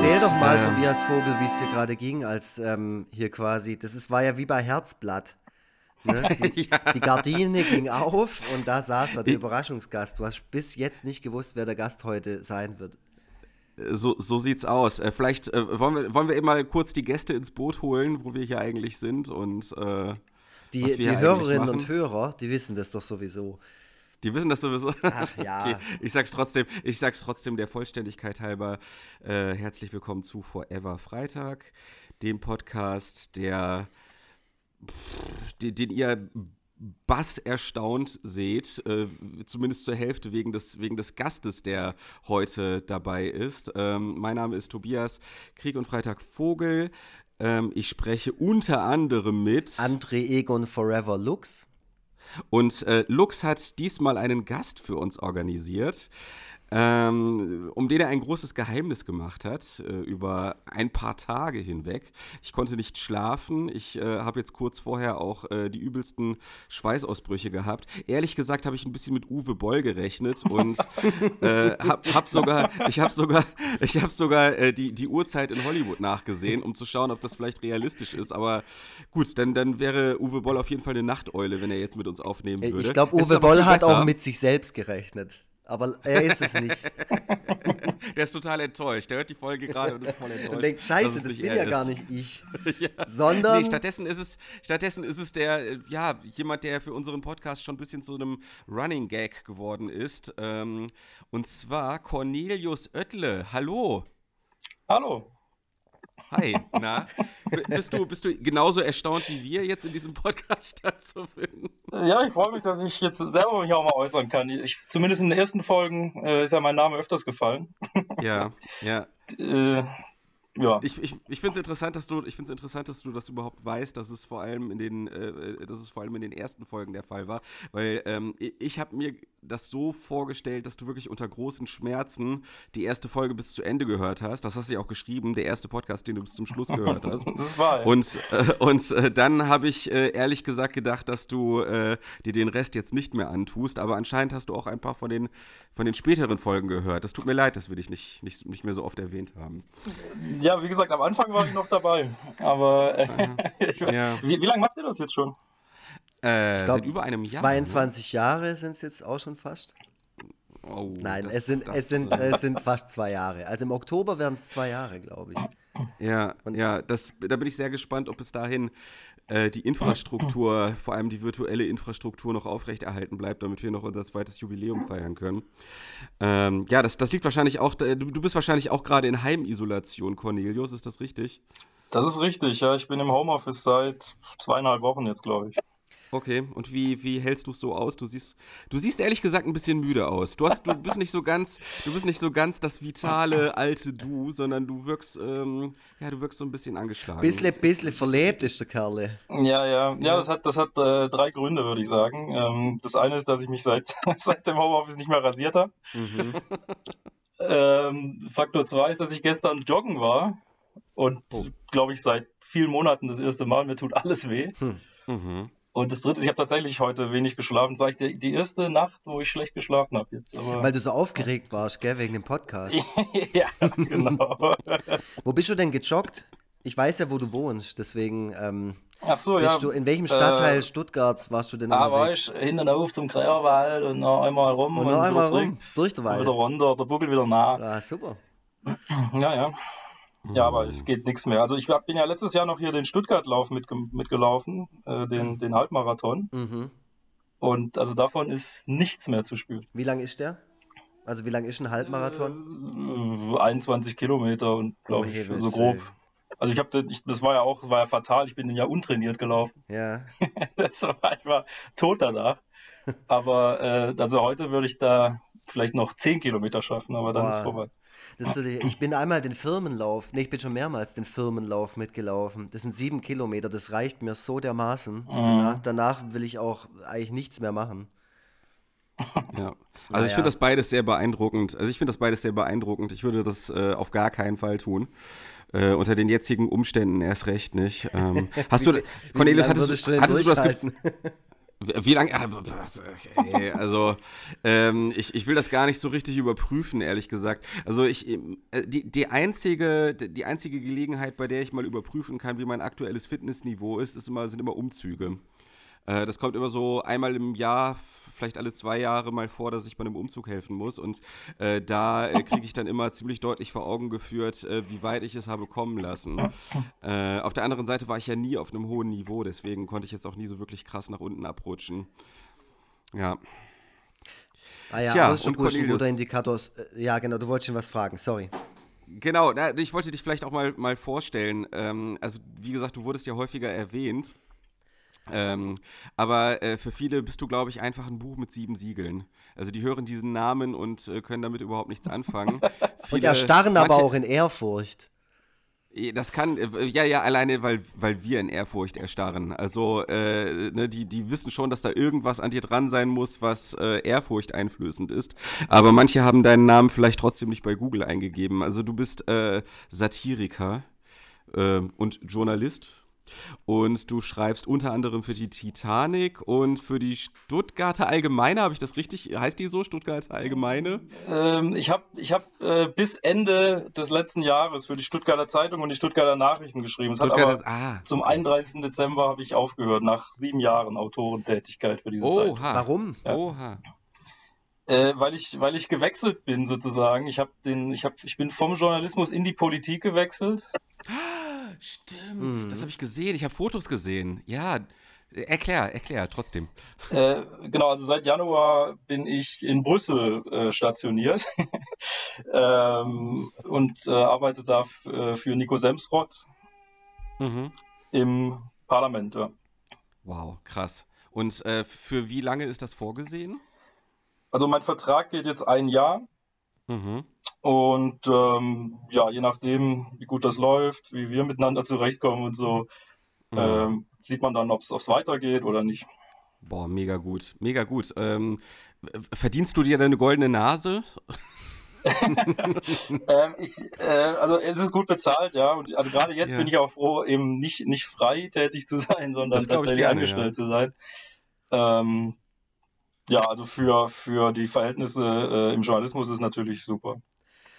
Erzähl doch mal, Ähm, Tobias Vogel, wie es dir gerade ging, als ähm, hier quasi, das ist, war ja wie bei Herzblatt. Ne? Die, die Gardine ging auf und da saß er, der Überraschungsgast. Du hast bis jetzt nicht gewusst, wer der Gast heute sein wird. So, so sieht's aus. Äh, vielleicht äh, wollen, wir, wollen wir eben mal kurz die Gäste ins Boot holen, wo wir hier eigentlich sind und äh, Die, die Hörerinnen und Hörer, die wissen das doch sowieso. Die wissen das sowieso. Ach ja. Okay, ich sag's trotzdem, ich sag's trotzdem der Vollständigkeit halber. Äh, herzlich willkommen zu Forever Freitag, dem Podcast, der pff, den, den ihr Bass erstaunt seht, äh, zumindest zur Hälfte wegen des, wegen des Gastes, der heute dabei ist. Ähm, mein Name ist Tobias Krieg und Freitag Vogel. Ähm, ich spreche unter anderem mit. André Egon Forever Lux. Und äh, Lux hat diesmal einen Gast für uns organisiert, ähm, um den er ein großes Geheimnis gemacht hat, äh, über ein paar Tage hinweg. Ich konnte nicht schlafen. Ich äh, habe jetzt kurz vorher auch äh, die übelsten Schweißausbrüche gehabt. Ehrlich gesagt habe ich ein bisschen mit Uwe Boll gerechnet und äh, hab, hab sogar, ich habe sogar, ich habe sogar äh, die, die Uhrzeit in Hollywood nachgesehen, um zu schauen, ob das vielleicht realistisch ist. Aber gut, dann, dann wäre Uwe Boll auf jeden Fall eine Nachteule, wenn er jetzt mit uns aufnehmen würde. Ich glaube, Uwe Boll hat besser. auch mit sich selbst gerechnet. Aber er ist es nicht. Der ist total enttäuscht. Der hört die Folge gerade und ist voll enttäuscht. Und denkt, scheiße, das bin ja ist. gar nicht ich. ja. Sondern Nee, stattdessen ist es, stattdessen ist es der, äh, ja, jemand, der für unseren Podcast schon ein bisschen zu einem Running Gag geworden ist. Ähm, und zwar Cornelius Oettle. Hallo. Hallo. Hi. Na? Bist, du, bist du genauso erstaunt wie wir, jetzt in diesem Podcast stattzufinden? Ja, ich freue mich, dass ich jetzt selber mich auch mal äußern kann. Ich, zumindest in den ersten Folgen äh, ist ja mein Name öfters gefallen. Ja, ja. Äh, ja. Ich, ich, ich finde es interessant, dass du, ich find's interessant, dass du das überhaupt weißt, dass es vor allem in den, äh, dass es vor allem in den ersten Folgen der Fall war, weil ähm, ich, habe mir das so vorgestellt, dass du wirklich unter großen Schmerzen die erste Folge bis zu Ende gehört hast. Das hast du ja auch geschrieben, der erste Podcast, den du bis zum Schluss gehört hast. Das war ja. Und, äh, und äh, dann habe ich äh, ehrlich gesagt gedacht, dass du äh, dir den Rest jetzt nicht mehr antust, aber anscheinend hast du auch ein paar von den, von den späteren Folgen gehört. Das tut mir leid, dass wir dich nicht, nicht, nicht mehr so oft erwähnt haben. ja, wie gesagt, am Anfang war ich noch dabei. Aber äh, Ja. wie, wie lange macht ihr das jetzt schon? Äh, Ich glaub, seit über einem Jahr. 22 Jahre sind es jetzt auch schon fast. ne? Oh, Nein, das- es, sind, das, es, sind, es sind fast zwei Jahre. Also im Oktober werden es zwei Jahre, glaube ich. Ja, ja das, da bin ich sehr gespannt, ob bis dahin äh, die Infrastruktur, vor allem die virtuelle Infrastruktur, noch aufrechterhalten bleibt, damit wir noch unser zweites Jubiläum feiern können. Ähm, ja, das, das liegt wahrscheinlich auch, du, du bist wahrscheinlich auch gerade in Heimisolation, Cornelius, ist das richtig? Das ist richtig, ja. Ich bin im Homeoffice seit zweieinhalb Wochen jetzt, glaube ich. Okay, und wie, wie hältst du es so aus? Du siehst, du siehst ehrlich gesagt ein bisschen müde aus. Du, hast, du bist nicht so ganz, du bist nicht so ganz das vitale alte Du, sondern du wirkst, ähm, ja, du wirkst so ein bisschen angeschlagen. Bissle, bissle verlebt ist der Kerle. Ja, ja, ja, das hat, das hat äh, drei Gründe, würde ich sagen. Ähm, das eine ist, dass ich mich seit, seit dem Homeoffice nicht mehr rasiert habe. Mhm. Ähm, Faktor 2 ist, dass ich gestern joggen war und Oh. glaube ich seit vielen Monaten das erste Mal. Mir tut alles weh. Mhm. Und das dritte ich habe tatsächlich heute wenig geschlafen. Das war die, die erste Nacht, wo ich schlecht geschlafen habe jetzt. Aber Weil du so aufgeregt warst, gell, wegen dem Podcast. ja, genau. Wo bist du denn gejoggt? Ich weiß ja, wo du wohnst, deswegen ähm, Ach so, ja. bist du, in welchem Stadtteil äh, Stuttgarts warst du denn Da war unterwegs? ich hin und auf zum Kräherwald und noch einmal rum Und und, noch einmal zurück. rum, durch den Und Wald. wieder runter, der Buckel wieder nah. Ah, super. Ja, ja. Ja, aber es geht nichts mehr. Also ich hab- bin ja letztes Jahr noch hier den Stuttgart-Lauf mitge mitgelaufen, äh, den, den Halbmarathon. Mhm. Und also davon ist nichts mehr zu spüren. Wie lang ist der? Also wie lang ist ein Halbmarathon? Äh, 21 Kilometer und glaube Oh, ich, so grob. Also ich habe das, war ja auch, das war ja fatal. Ich bin ja untrainiert gelaufen. Ja. Das war, ich war tot danach. Aber äh, also heute würde ich da vielleicht noch 10 Kilometer schaffen, aber dann Boah. ist vorbei. So ich bin einmal den Firmenlauf, nee, ich bin schon mehrmals den Firmenlauf mitgelaufen. Das sind sieben Kilometer, das reicht mir so dermaßen. Danach, danach will ich auch eigentlich nichts mehr machen. Ja. Also ich Naja. finde das beides sehr beeindruckend. Also ich finde das beides sehr beeindruckend. Ich würde das äh, auf gar keinen Fall tun. Äh, unter den jetzigen Umständen erst recht nicht. Ähm, hast Wie du, Cornelius, hattest, du hattest du das Gefühl? Wie lange? Also, ähm, ich, ich will das gar nicht so richtig überprüfen, ehrlich gesagt. Also, ich, äh, die, die, einzige, die einzige Gelegenheit, bei der ich mal überprüfen kann, wie mein aktuelles Fitnessniveau ist, ist immer, sind immer Umzüge. Äh, das kommt immer so einmal im Jahr, vielleicht alle zwei Jahre mal vor, dass ich bei einem Umzug helfen muss. Und äh, da äh, kriege ich dann immer ziemlich deutlich vor Augen geführt, äh, wie weit ich es habe kommen lassen. Äh, auf der anderen Seite war ich ja nie auf einem hohen Niveau, deswegen konnte ich jetzt auch nie so wirklich krass nach unten abrutschen. Ja. Ah ja, ja Ausdruck ist ein guter Indikator. Äh, ja, genau, du wolltest schon was fragen, sorry. Genau, ich wollte dich vielleicht auch mal, mal vorstellen. Ähm, also, wie gesagt, du wurdest ja häufiger erwähnt. Ähm, aber äh, für viele bist du, glaube ich, einfach ein Buch mit sieben Siegeln. Also die hören diesen Namen und äh, können damit überhaupt nichts anfangen. viele, und erstarren manche, aber auch in Ehrfurcht. Das kann, äh, ja, ja, alleine, weil, weil wir in Ehrfurcht erstarren. Also, äh, ne, die, die wissen schon, dass da irgendwas an dir dran sein muss, was äh, Ehrfurcht einflößend ist. Aber manche haben deinen Namen vielleicht trotzdem nicht bei Google eingegeben. Also, du bist äh, Satiriker äh, und Journalist und du schreibst unter anderem für die Titanic und für die Stuttgarter Allgemeine, habe ich das richtig? Heißt die so, Stuttgarter Allgemeine? Ähm, ich habe ich hab, äh, bis Ende des letzten Jahres für die Stuttgarter Zeitung und die Stuttgarter Nachrichten geschrieben. Aber, ah, zum okay. 31. Dezember habe ich aufgehört, nach sieben Jahren Autorentätigkeit für diese Oha. Zeitung. Warum? Ja. Oha. Äh, weil ich, weil ich gewechselt bin sozusagen. Ich habe den, ich habe, ich bin vom Journalismus in die Politik gewechselt. Stimmt, mhm. das habe ich gesehen. Ich habe Fotos gesehen. Ja, erklär, erklär trotzdem. Äh, genau, also seit Januar bin ich in Brüssel äh, stationiert ähm, und äh, arbeite da äh, für Nico Semsrott mhm. im Parlament. Ja. Wow, krass. Und äh, für wie lange ist das vorgesehen? Also mein Vertrag geht jetzt ein Jahr. Mhm. Und ähm, ja, je nachdem, wie gut das läuft, wie wir miteinander zurechtkommen und so, mhm. ähm, sieht man dann, ob es weitergeht oder nicht. Boah, mega gut, mega gut. Ähm, verdienst du dir deine goldene Nase? ähm, ich, äh, also es ist gut bezahlt, ja. Und also gerade jetzt ja. bin ich auch froh, eben nicht, nicht frei tätig zu sein, sondern tatsächlich gerne, angestellt ja. zu sein. Ähm, ja, also für, für die Verhältnisse äh, im Journalismus ist es natürlich super.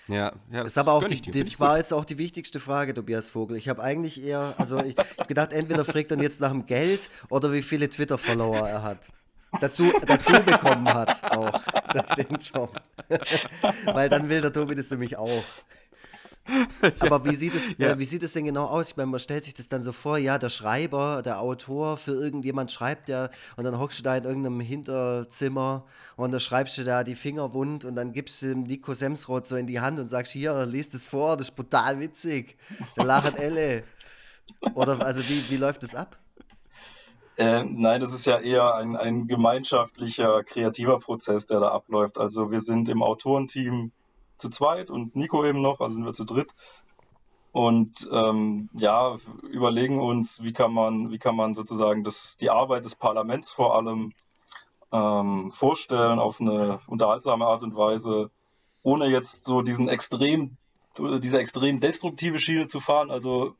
Ja, ja, das ist aber auch die, das war jetzt auch die wichtigste Frage, Tobias Vogel. Ich habe eigentlich eher, also ich gedacht, entweder fragt er jetzt nach dem Geld oder wie viele Twitter-Follower er hat. Dazu, dazu bekommen hat auch durch den Job. Weil dann will der Tobi das nämlich auch. Aber wie sieht, es, ja. äh, wie sieht es denn genau aus? Ich meine, man stellt sich das dann so vor, ja, der Schreiber, der Autor für irgendjemand schreibt der und dann hockst du da in irgendeinem Hinterzimmer und dann schreibst du da die Finger wund und dann gibst du dem Nico Semsroth so in die Hand und sagst, hier, liest es vor, das ist brutal witzig. Da lachen alle. Oder also wie, wie läuft das ab? Äh, nein, das ist ja eher ein, ein gemeinschaftlicher, kreativer Prozess, der da abläuft. Also wir sind im Autorenteam zu zweit und Nico eben noch, also sind wir zu dritt. Und ähm, ja, überlegen uns, wie kann man, wie kann man sozusagen das, die Arbeit des Parlaments vor allem ähm, vorstellen auf eine unterhaltsame Art und Weise, ohne jetzt so diesen extrem, diese extrem destruktive Schiene zu fahren. Also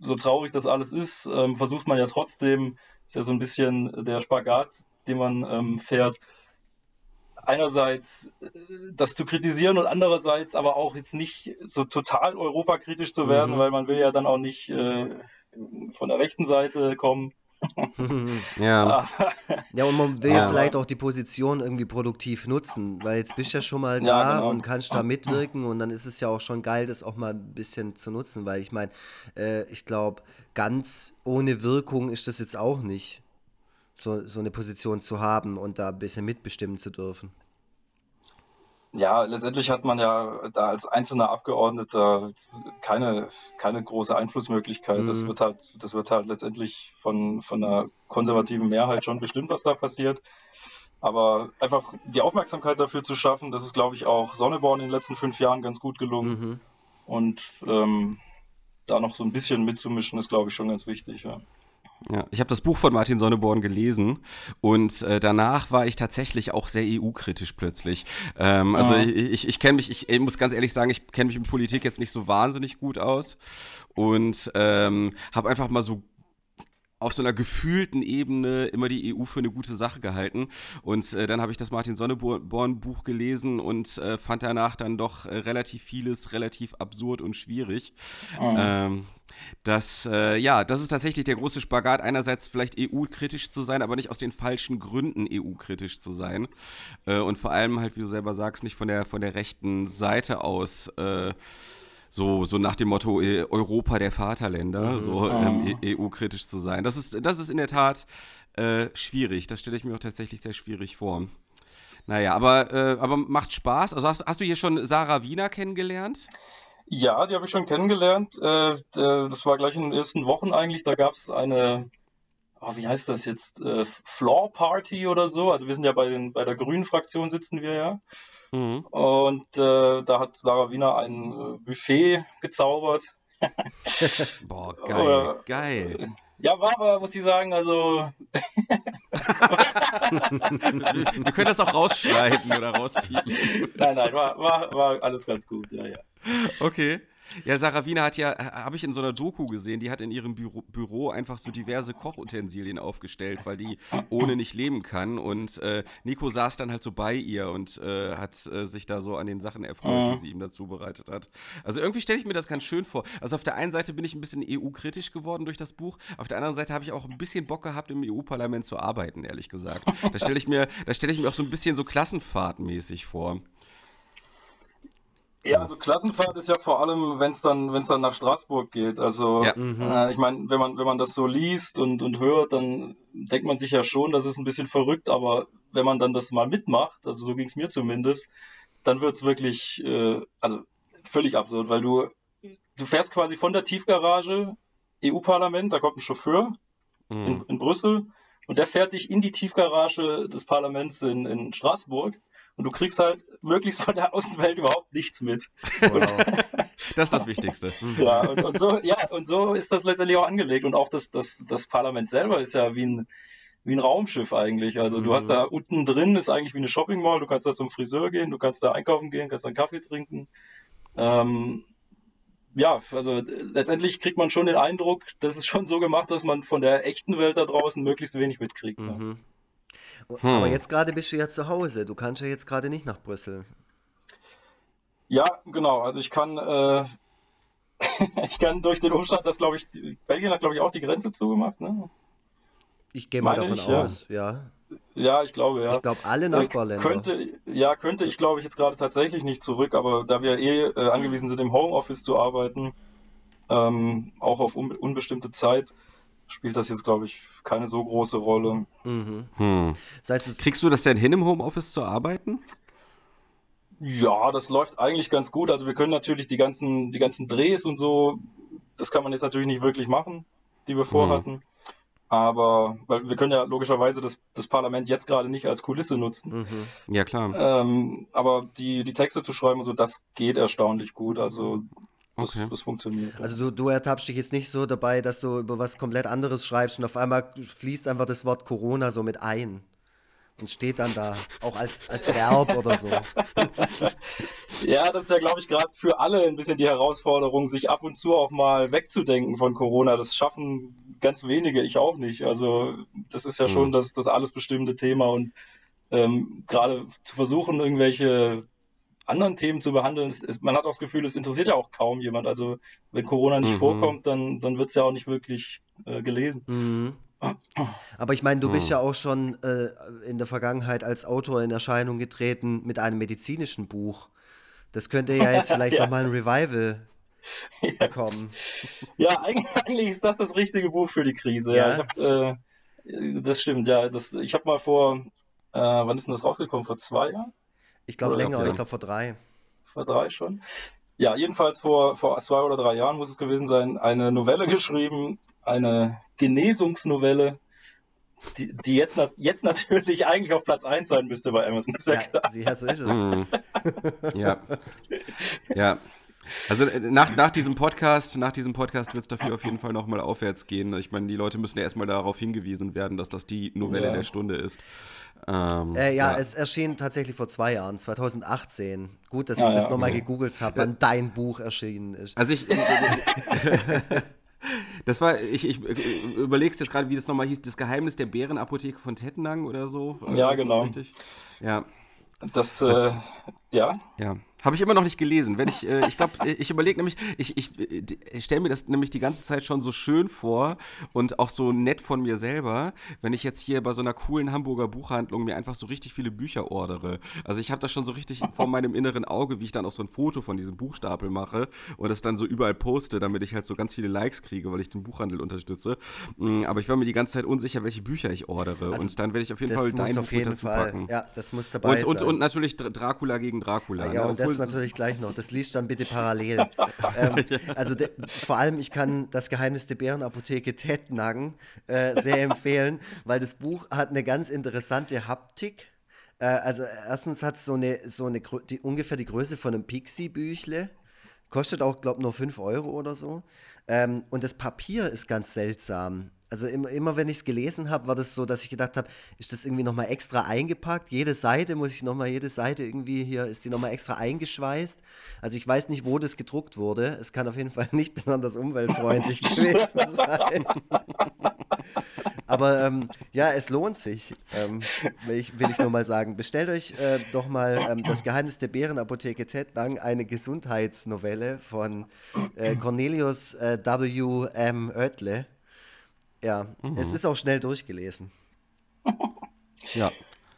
so traurig das alles ist, ähm, versucht man ja trotzdem, ist ja so ein bisschen der Spagat, den man ähm, fährt, einerseits äh, das zu kritisieren und andererseits aber auch jetzt nicht so total europakritisch zu werden, mhm. weil man will ja dann auch nicht äh, von der rechten Seite kommen. ja. ja, und man will ja. vielleicht auch die Position irgendwie produktiv nutzen, weil jetzt bist du ja schon mal da ja, genau. und kannst da mitwirken und dann ist es ja auch schon geil, das auch mal ein bisschen zu nutzen, weil ich meine, äh, ich glaube, ganz ohne Wirkung ist das jetzt auch nicht so, so eine Position zu haben und da ein bisschen mitbestimmen zu dürfen. Ja, letztendlich hat man ja da als einzelner Abgeordneter keine, keine große Einflussmöglichkeit. Mhm. Das wird halt, das wird halt letztendlich von, von einer konservativen Mehrheit schon bestimmt, was da passiert. Aber einfach die Aufmerksamkeit dafür zu schaffen, das ist, glaube ich, auch Sonneborn in den letzten fünf Jahren ganz gut gelungen. Mhm. Und ähm, da noch so ein bisschen mitzumischen, ist, glaube ich, schon ganz wichtig. Ja. Ja, ich habe das Buch von Martin Sonneborn gelesen und äh, danach war ich tatsächlich auch sehr EU-kritisch plötzlich. Ähm, also ich, ich, ich kenne mich, ich, ich, muss ganz ehrlich sagen, ich kenne mich in Politik jetzt nicht so wahnsinnig gut aus und ähm, habe einfach mal so auf so einer gefühlten Ebene immer die EU für eine gute Sache gehalten. Und äh, dann habe ich das Martin Sonneborn-Buch gelesen und äh, fand danach dann doch äh, relativ vieles relativ absurd und schwierig. Mhm. Ähm, das, äh, ja, das ist tatsächlich der große Spagat. Einerseits vielleicht EU-kritisch zu sein, aber nicht aus den falschen Gründen EU-kritisch zu sein. Äh, und vor allem halt, wie du selber sagst, nicht von der, von der rechten Seite aus äh, so, so nach dem Motto äh, Europa der Vaterländer, mhm. so ähm, EU-kritisch zu sein. Das ist, das ist in der Tat äh, schwierig. Das stelle ich mir auch tatsächlich sehr schwierig vor. Naja, aber, äh, aber macht Spaß. Also hast, hast du hier schon Sarah Wiener kennengelernt? Ja, die habe ich schon kennengelernt. Äh, das war gleich in den ersten Wochen eigentlich. Da gab es eine, oh, wie heißt das jetzt, äh, Floor Party oder so. Also wir sind ja bei, den, bei der Grünen Fraktion sitzen wir ja. Mhm. Und äh, da hat Sarah Wiener ein äh, Buffet gezaubert. Boah, geil, geil. Ja, war aber, muss ich sagen, also. Wir können das auch rausschneiden oder rauspiepen. Nein, nein, war, war, war alles ganz gut, ja, ja. Okay. Ja, Sarah Wiener hat ja, habe ich in so einer Doku gesehen, die hat in ihrem Büro, Büro, einfach so diverse Kochutensilien aufgestellt, weil die ohne nicht leben kann. Und äh, Nico saß dann halt so bei ihr und äh, hat äh, sich da so an den Sachen erfreut, die sie ihm dazu bereitet hat. Also irgendwie stelle ich mir das ganz schön vor. Also auf der einen Seite bin ich ein bisschen EU-kritisch geworden durch das Buch, auf der anderen Seite habe ich auch ein bisschen Bock gehabt, im EU-Parlament zu arbeiten, ehrlich gesagt. Da stelle ich mir, da stelle ich mir auch so ein bisschen so klassenfahrtmäßig vor. Ja, also Klassenfahrt ist ja vor allem, wenn es dann, wenn es dann nach Straßburg geht. Also ja. mhm. äh, ich meine, wenn man, wenn man das so liest und, und hört, dann denkt man sich ja schon, das ist ein bisschen verrückt, aber wenn man dann das mal mitmacht, also so ging es mir zumindest, dann wird es wirklich, äh, also völlig absurd, weil du, du fährst quasi von der Tiefgarage, EU-Parlament, da kommt ein Chauffeur mhm. in, in Brüssel und der fährt dich in die Tiefgarage des Parlaments in, in Straßburg und du kriegst halt möglichst von der Außenwelt überhaupt nichts mit. Wow. das ist das Wichtigste. ja, und, und, so, ja, und so ist das letztendlich auch angelegt. Und auch das, das, das Parlament selber ist ja wie ein, wie ein Raumschiff eigentlich. Also mhm. du hast da mhm. unten drin ist eigentlich wie eine Shopping Mall. Du kannst da zum Friseur gehen, du kannst da einkaufen gehen, kannst da einen Kaffee trinken. Ähm, ja, also letztendlich kriegt man schon den Eindruck, das ist schon so gemacht, dass man von der echten Welt da draußen möglichst wenig mitkriegt. Mhm. Hm. Aber jetzt gerade bist du ja zu Hause. Du kannst ja jetzt gerade nicht nach Brüssel. Ja, genau. Also ich kann, äh, ich kann durch den Umstand, dass glaube ich, Belgien hat glaube ich auch die Grenze zugemacht, ne? Ich gehe mal davon ich, aus, ja. ja. Ja, ich glaube, ja. Ich glaube, alle äh, Nachbarländer. Könnte, ja, könnte ich, glaube ich, jetzt gerade tatsächlich nicht zurück, aber da wir eh äh, angewiesen sind, im Homeoffice zu arbeiten, ähm, auch auf un unbestimmte Zeit, spielt das jetzt, glaube ich, keine so große Rolle. Mhm. Hm. Das heißt, Kriegst du das denn hin, im Homeoffice zu arbeiten? Ja, das läuft eigentlich ganz gut. Also wir können natürlich die ganzen, die ganzen Drehs und so, das kann man jetzt natürlich nicht wirklich machen, die wir vorhatten. Mhm. Aber weil wir können ja logischerweise das, das Parlament jetzt gerade nicht als Kulisse nutzen. Mhm. Ja, klar. Ähm, aber die, die Texte zu schreiben und so, das geht erstaunlich gut. Also das, okay. das funktioniert. Also du, du ertappst dich jetzt nicht so dabei, dass du über was komplett anderes schreibst und auf einmal fließt einfach das Wort Corona so mit ein. Und steht dann da, auch als, als Verb oder so. ja, das ist ja, glaube ich, gerade für alle ein bisschen die Herausforderung, sich ab und zu auch mal wegzudenken von Corona. Das schaffen ganz wenige, ich auch nicht. Also das ist ja schon mhm. das, das alles bestimmte Thema und ähm, gerade zu versuchen, irgendwelche anderen Themen zu behandeln. Es, man hat auch das Gefühl, es interessiert ja auch kaum jemand. Also wenn Corona nicht mhm. vorkommt, dann, dann wird es ja auch nicht wirklich äh, gelesen. Mhm. Aber ich meine, du bist mhm. ja auch schon äh, in der Vergangenheit als Autor in Erscheinung getreten mit einem medizinischen Buch. Das könnte ja jetzt vielleicht ja. nochmal ein Revival ja. bekommen. Ja, eigentlich, ist das das richtige Buch für die Krise. Ja, ja hab, äh, das stimmt, ja. Das, ich habe mal vor, äh, wann ist denn das rausgekommen? Vor zwei Jahren? Ich glaube länger, ich glaube vor drei. Vor drei schon? Ja, jedenfalls vor, vor zwei oder drei Jahren muss es gewesen sein, eine Novelle geschrieben, eine Genesungsnovelle, die, die jetzt, jetzt natürlich eigentlich auf Platz 1 sein müsste bei Amazon. Ist ja, ja klar. Ja, so ist es. Mhm. ja. Ja. Also äh, nach, nach diesem Podcast, nach diesem Podcast wird es dafür auf jeden Fall nochmal aufwärts gehen. Ich meine, die Leute müssen ja erstmal darauf hingewiesen werden, dass das die Novelle ja. der Stunde ist. Ähm, äh, ja, ja, es erschien tatsächlich vor zwei Jahren, 2018. Gut, dass ah, ich das ja, nochmal okay. gegoogelt habe, wann dein Buch erschienen ist. Also ich. Das war, ich, ich überlegst jetzt gerade, wie das nochmal hieß, das Geheimnis der Bärenapotheke von Tettnang oder so. Ja, genau. Ja. Das, äh, ja. Ja. Habe ich immer noch nicht gelesen. Wenn ich, äh, ich glaube, ich überlege nämlich, ich, ich, ich stelle mir das nämlich die ganze Zeit schon so schön vor und auch so nett von mir selber, wenn ich jetzt hier bei so einer coolen Hamburger Buchhandlung mir einfach so richtig viele Bücher ordere. Also ich habe das schon so richtig vor meinem inneren Auge, wie ich dann auch so ein Foto von diesem Buchstapel mache und das dann so überall poste, damit ich halt so ganz viele Likes kriege, weil ich den Buchhandel unterstütze. Mm, aber ich war mir die ganze Zeit unsicher, welche Bücher ich ordere. Also und dann werde ich auf jeden Fall dein Buch dazu packen. Ja, das muss dabei und, und, sein. Und natürlich Dracula gegen Dracula. Ja, ne? und das natürlich gleich noch. Das liest dann bitte parallel. ähm, also de, vor allem, ich kann das Geheimnis der Bärenapotheke Tettnang äh, sehr empfehlen, weil das Buch hat eine ganz interessante Haptik. Äh, also erstens hat es so eine, so eine die, ungefähr die Größe von einem Pixie-Büchle. Kostet auch, glaube ich, nur 5 Euro oder so. Ähm, und das Papier ist ganz seltsam. Also immer, immer wenn ich es gelesen habe, war das so, dass ich gedacht habe, ist das irgendwie nochmal extra eingepackt? Jede Seite muss ich nochmal, jede Seite irgendwie hier, ist die nochmal extra eingeschweißt? Also ich weiß nicht, wo das gedruckt wurde. Es kann auf jeden Fall nicht besonders umweltfreundlich gewesen sein. Aber ähm, ja, es lohnt sich, ähm, will, ich, will ich nur mal sagen. Bestellt euch äh, doch mal ähm, Das Geheimnis der Bärenapotheke Ted Lang, eine Gesundheitsnovelle von äh, Cornelius äh, W. M. Oetle. Ja, mhm. es ist auch schnell durchgelesen. ja.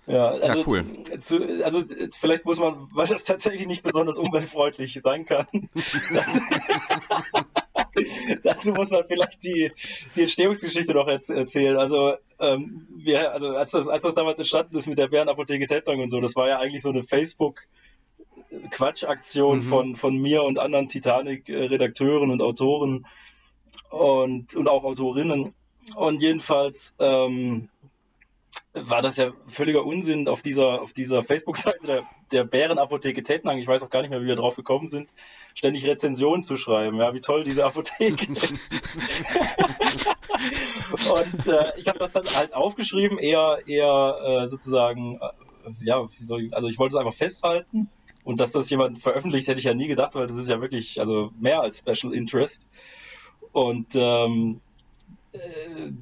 Ja, also, ja, cool. Zu, also vielleicht muss man, weil das tatsächlich nicht besonders umweltfreundlich sein kann. Dazu muss man vielleicht die, die Entstehungsgeschichte noch erzählen. Also, ähm, wir, also als, das, als das damals entstanden ist mit der Bärenapotheke Tettnang und so, das war ja eigentlich so eine Facebook-Quatschaktion mhm. von, von mir und anderen Titanic-Redakteuren und Autoren und, und auch Autorinnen. Und jedenfalls ähm, war das ja völliger Unsinn auf dieser, auf dieser Facebook-Seite der, der Bärenapotheke Tettnang. Ich weiß auch gar nicht mehr, wie wir drauf gekommen sind, ständig Rezensionen zu schreiben, ja, wie toll diese Apotheke ist. und äh, ich habe das dann halt aufgeschrieben, eher, eher äh, sozusagen, äh, ja, ich, also ich wollte es einfach festhalten. Und dass das jemand veröffentlicht, hätte ich ja nie gedacht, weil das ist ja wirklich also mehr als Special Interest. Und ähm, äh,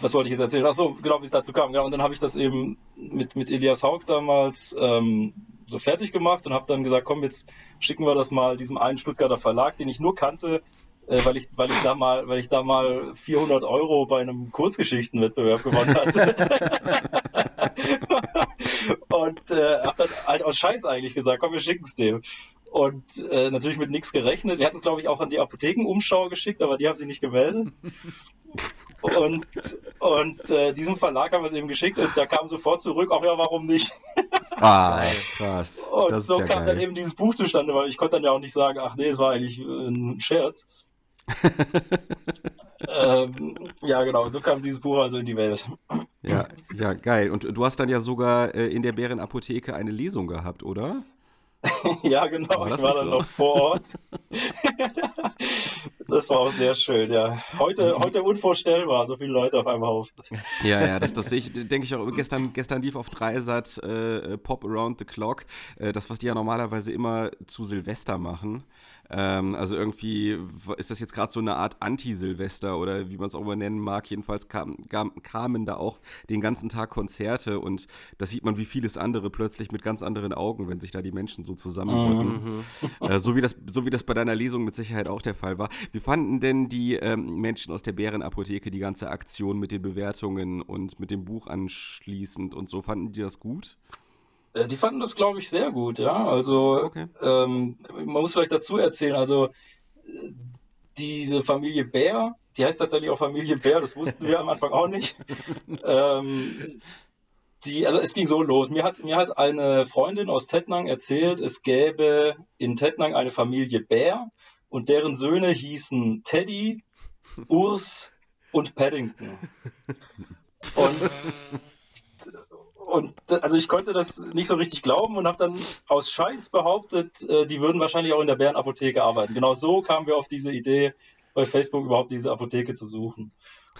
was wollte ich jetzt erzählen? Achso, genau, wie es dazu kam. Ja, und dann habe ich das eben mit, mit Elias Haug damals ähm, so fertig gemacht und habe dann gesagt, komm, jetzt schicken wir das mal diesem einen Stuttgarter Verlag, den ich nur kannte, äh, weil ich, weil ich da mal, weil ich da mal 400 Euro bei einem Kurzgeschichtenwettbewerb gewonnen hatte. und äh, habe dann halt aus Scheiß eigentlich gesagt, komm, wir schicken es dem und äh, natürlich mit nichts gerechnet. Wir hatten es, glaube ich, auch an die Apothekenumschau geschickt, aber die haben sich nicht gemeldet. und und äh, diesem Verlag haben wir es eben geschickt und da kam sofort zurück, ach ja, warum nicht? ah, krass. Und das so ja kam geil. dann eben dieses Buch zustande, weil ich konnte dann ja auch nicht sagen, ach nee, es war eigentlich ein Scherz. ähm, ja, genau, so kam dieses Buch also in die Welt. Ja, ja, geil. Und du hast dann ja sogar äh, in der Bärenapotheke eine Lesung gehabt, oder? ja, genau. War ich war dann so? noch vor Ort. das war auch sehr schön, ja. Heute, heute unvorstellbar, so viele Leute auf einem Haufen. Ja, ja, das, das ich, denke ich auch. Gestern, gestern lief auf Dreisatz äh, Pop Around the Clock. Äh, das, was die ja normalerweise immer zu Silvester machen. Ähm, also irgendwie ist das jetzt gerade so eine Art Anti-Silvester oder wie man es auch immer nennen mag. Jedenfalls kam, kam, kamen da auch den ganzen Tag Konzerte und da sieht man wie vieles andere plötzlich mit ganz anderen Augen, wenn sich da die Menschen so zusammenrücken. Mhm. Äh, so, wie das, so wie das bei deiner Lesung mit Sicherheit auch der Fall war. Wie fanden denn die ähm, Menschen aus der Bärenapotheke die ganze Aktion mit den Bewertungen und mit dem Buch anschließend und so? Fanden die das gut? Äh, die fanden das, glaube ich, sehr gut, ja. Also okay. ähm, man muss vielleicht dazu erzählen, also äh, diese Familie Bär, die heißt tatsächlich auch Familie Bär, das wussten wir am Anfang auch nicht. ähm, die, also es ging so los. Mir hat, mir hat eine Freundin aus Tettnang erzählt, es gäbe in Tettnang eine Familie Bär und deren Söhne hießen Teddy, Urs und Paddington. Und und also ich konnte das nicht so richtig glauben und habe dann aus Scheiß behauptet, äh, die würden wahrscheinlich auch in der Bärenapotheke arbeiten. Genau so kamen wir auf diese Idee, bei Facebook überhaupt diese Apotheke zu suchen.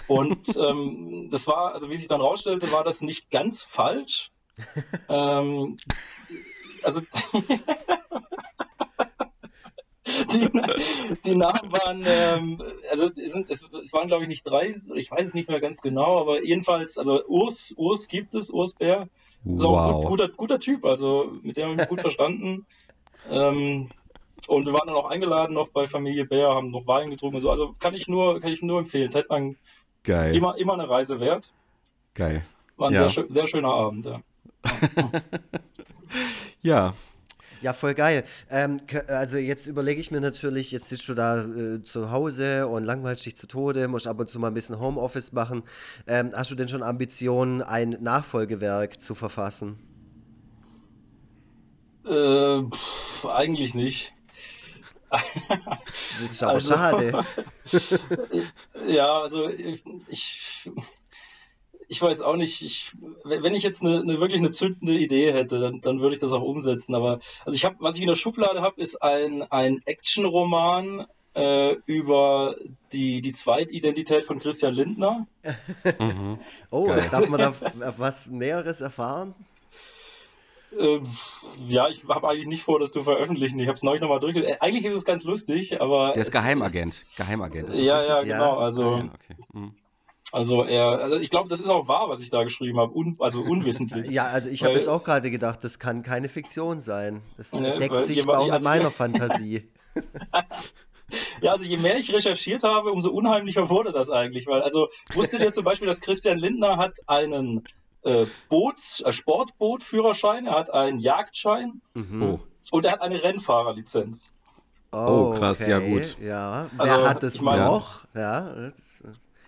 Und ähm, das war, also wie sich dann rausstellte, war das nicht ganz falsch. ähm, also die, die, Namen waren, ähm, also es, sind, es, es waren glaube ich nicht drei, ich weiß es nicht mehr ganz genau, aber jedenfalls, also Urs, Urs gibt es, Urs Bär. Ist wow. ein guter, guter Typ, also mit dem habe ich mich gut verstanden. Ähm, und wir waren dann auch eingeladen noch bei Familie Bär, haben noch Wein getrunken und so. Also kann ich nur, kann ich nur empfehlen. Ted Geil. Immer, immer eine Reise wert. Geil. War ein ja. sehr, sehr schöner Abend, ja. ja. Ja, voll geil. Ähm, also jetzt überlege ich mir natürlich, jetzt sitzt du da äh, zu Hause und langweilst dich zu Tode, musst ab und zu mal ein bisschen Homeoffice machen. Ähm, hast du denn schon Ambitionen, ein Nachfolgewerk zu verfassen? Äh, pff, eigentlich nicht. Das ist aber also, schade. ja, also ich, ich, ich, weiß auch nicht, ich, wenn ich jetzt eine, eine, wirklich eine zündende Idee hätte, dann, dann würde ich das auch umsetzen. Aber also ich habe, was ich in der Schublade habe, ist ein, ein Action-Roman äh, über die, die Zweitidentität von Christian Lindner. mhm. Oh, Geil. darf man da was Näheres erfahren? Ähm, ja, ich habe eigentlich nicht vor, das zu veröffentlichen. Ich habe es neulich nochmal durchgelesen. Äh, eigentlich ist es ganz lustig, aber. Der ist Geheimagent. Geheimagent. Ist ja, ja, genau. Also, okay. mhm. Also er, also ich glaube, das ist auch wahr, was ich da geschrieben habe. Un, also unwissentlich. ja, also ich habe jetzt auch gerade gedacht, das kann keine Fiktion sein. Das ne, deckt sich je, auch mit also, meiner Fantasie. Ja, also je mehr ich recherchiert habe, umso unheimlicher wurde das eigentlich. Weil, also wusstet ihr zum Beispiel, dass Christian Lindner hat einen äh, Boots, äh, Sportbootführerschein, er hat einen Jagdschein mhm. oh. und er hat eine Rennfahrerlizenz. Oh, oh krass, okay. ja gut. Ja, wer also, hat es meine, noch? Ja,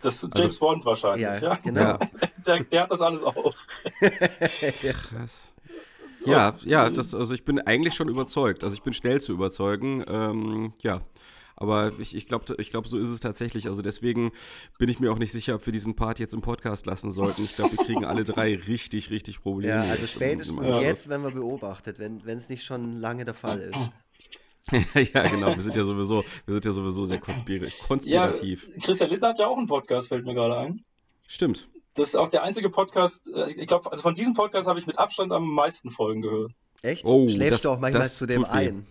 das ist James also, Bond wahrscheinlich, ja. ja? Genau. Der, der, hat das alles auch. krass. Ja, ja, das, also ich bin eigentlich schon überzeugt. Also ich bin schnell zu überzeugen. Ähm, ja, aber ich, ich glaube, ich glaub, so ist es tatsächlich. Also deswegen bin ich mir auch nicht sicher, ob wir diesen Part jetzt im Podcast lassen sollten. Ich glaube, wir kriegen alle drei richtig, richtig Probleme. Ja, also spätestens jetzt, wenn wir beobachtet, wenn es nicht schon lange der Fall ist. ja, genau. Wir sind ja sowieso, wir sind ja sowieso sehr konspirativ. Ja, Christian Litter hat ja auch einen Podcast, fällt mir gerade ein. Stimmt. Das ist auch der einzige Podcast, äh, ich glaube, also von diesem Podcast habe ich mit Abstand am meisten Folgen gehört. Echt? Oh, Schläfst das, du auch manchmal zu dem ein?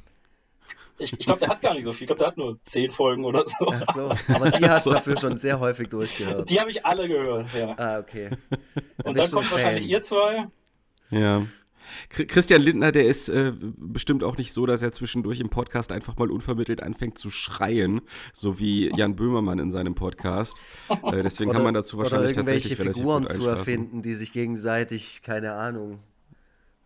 Ich, ich glaube, der hat gar nicht so viel. Ich glaube, der hat nur zehn Folgen oder so. Ach so, aber die hast du dafür schon sehr häufig durchgehört. Die habe ich alle gehört, ja. Ah, okay. Dann Und dann kommt wahrscheinlich ihr zwei. Ja. Christian Lindner, der ist äh, bestimmt auch nicht so, dass er zwischendurch im Podcast einfach mal unvermittelt anfängt zu schreien, so wie Jan Böhmermann in seinem Podcast. Äh, deswegen oder, kann man dazu wahrscheinlich oder irgendwelche tatsächlich Figuren zu erfinden, die sich gegenseitig, keine Ahnung,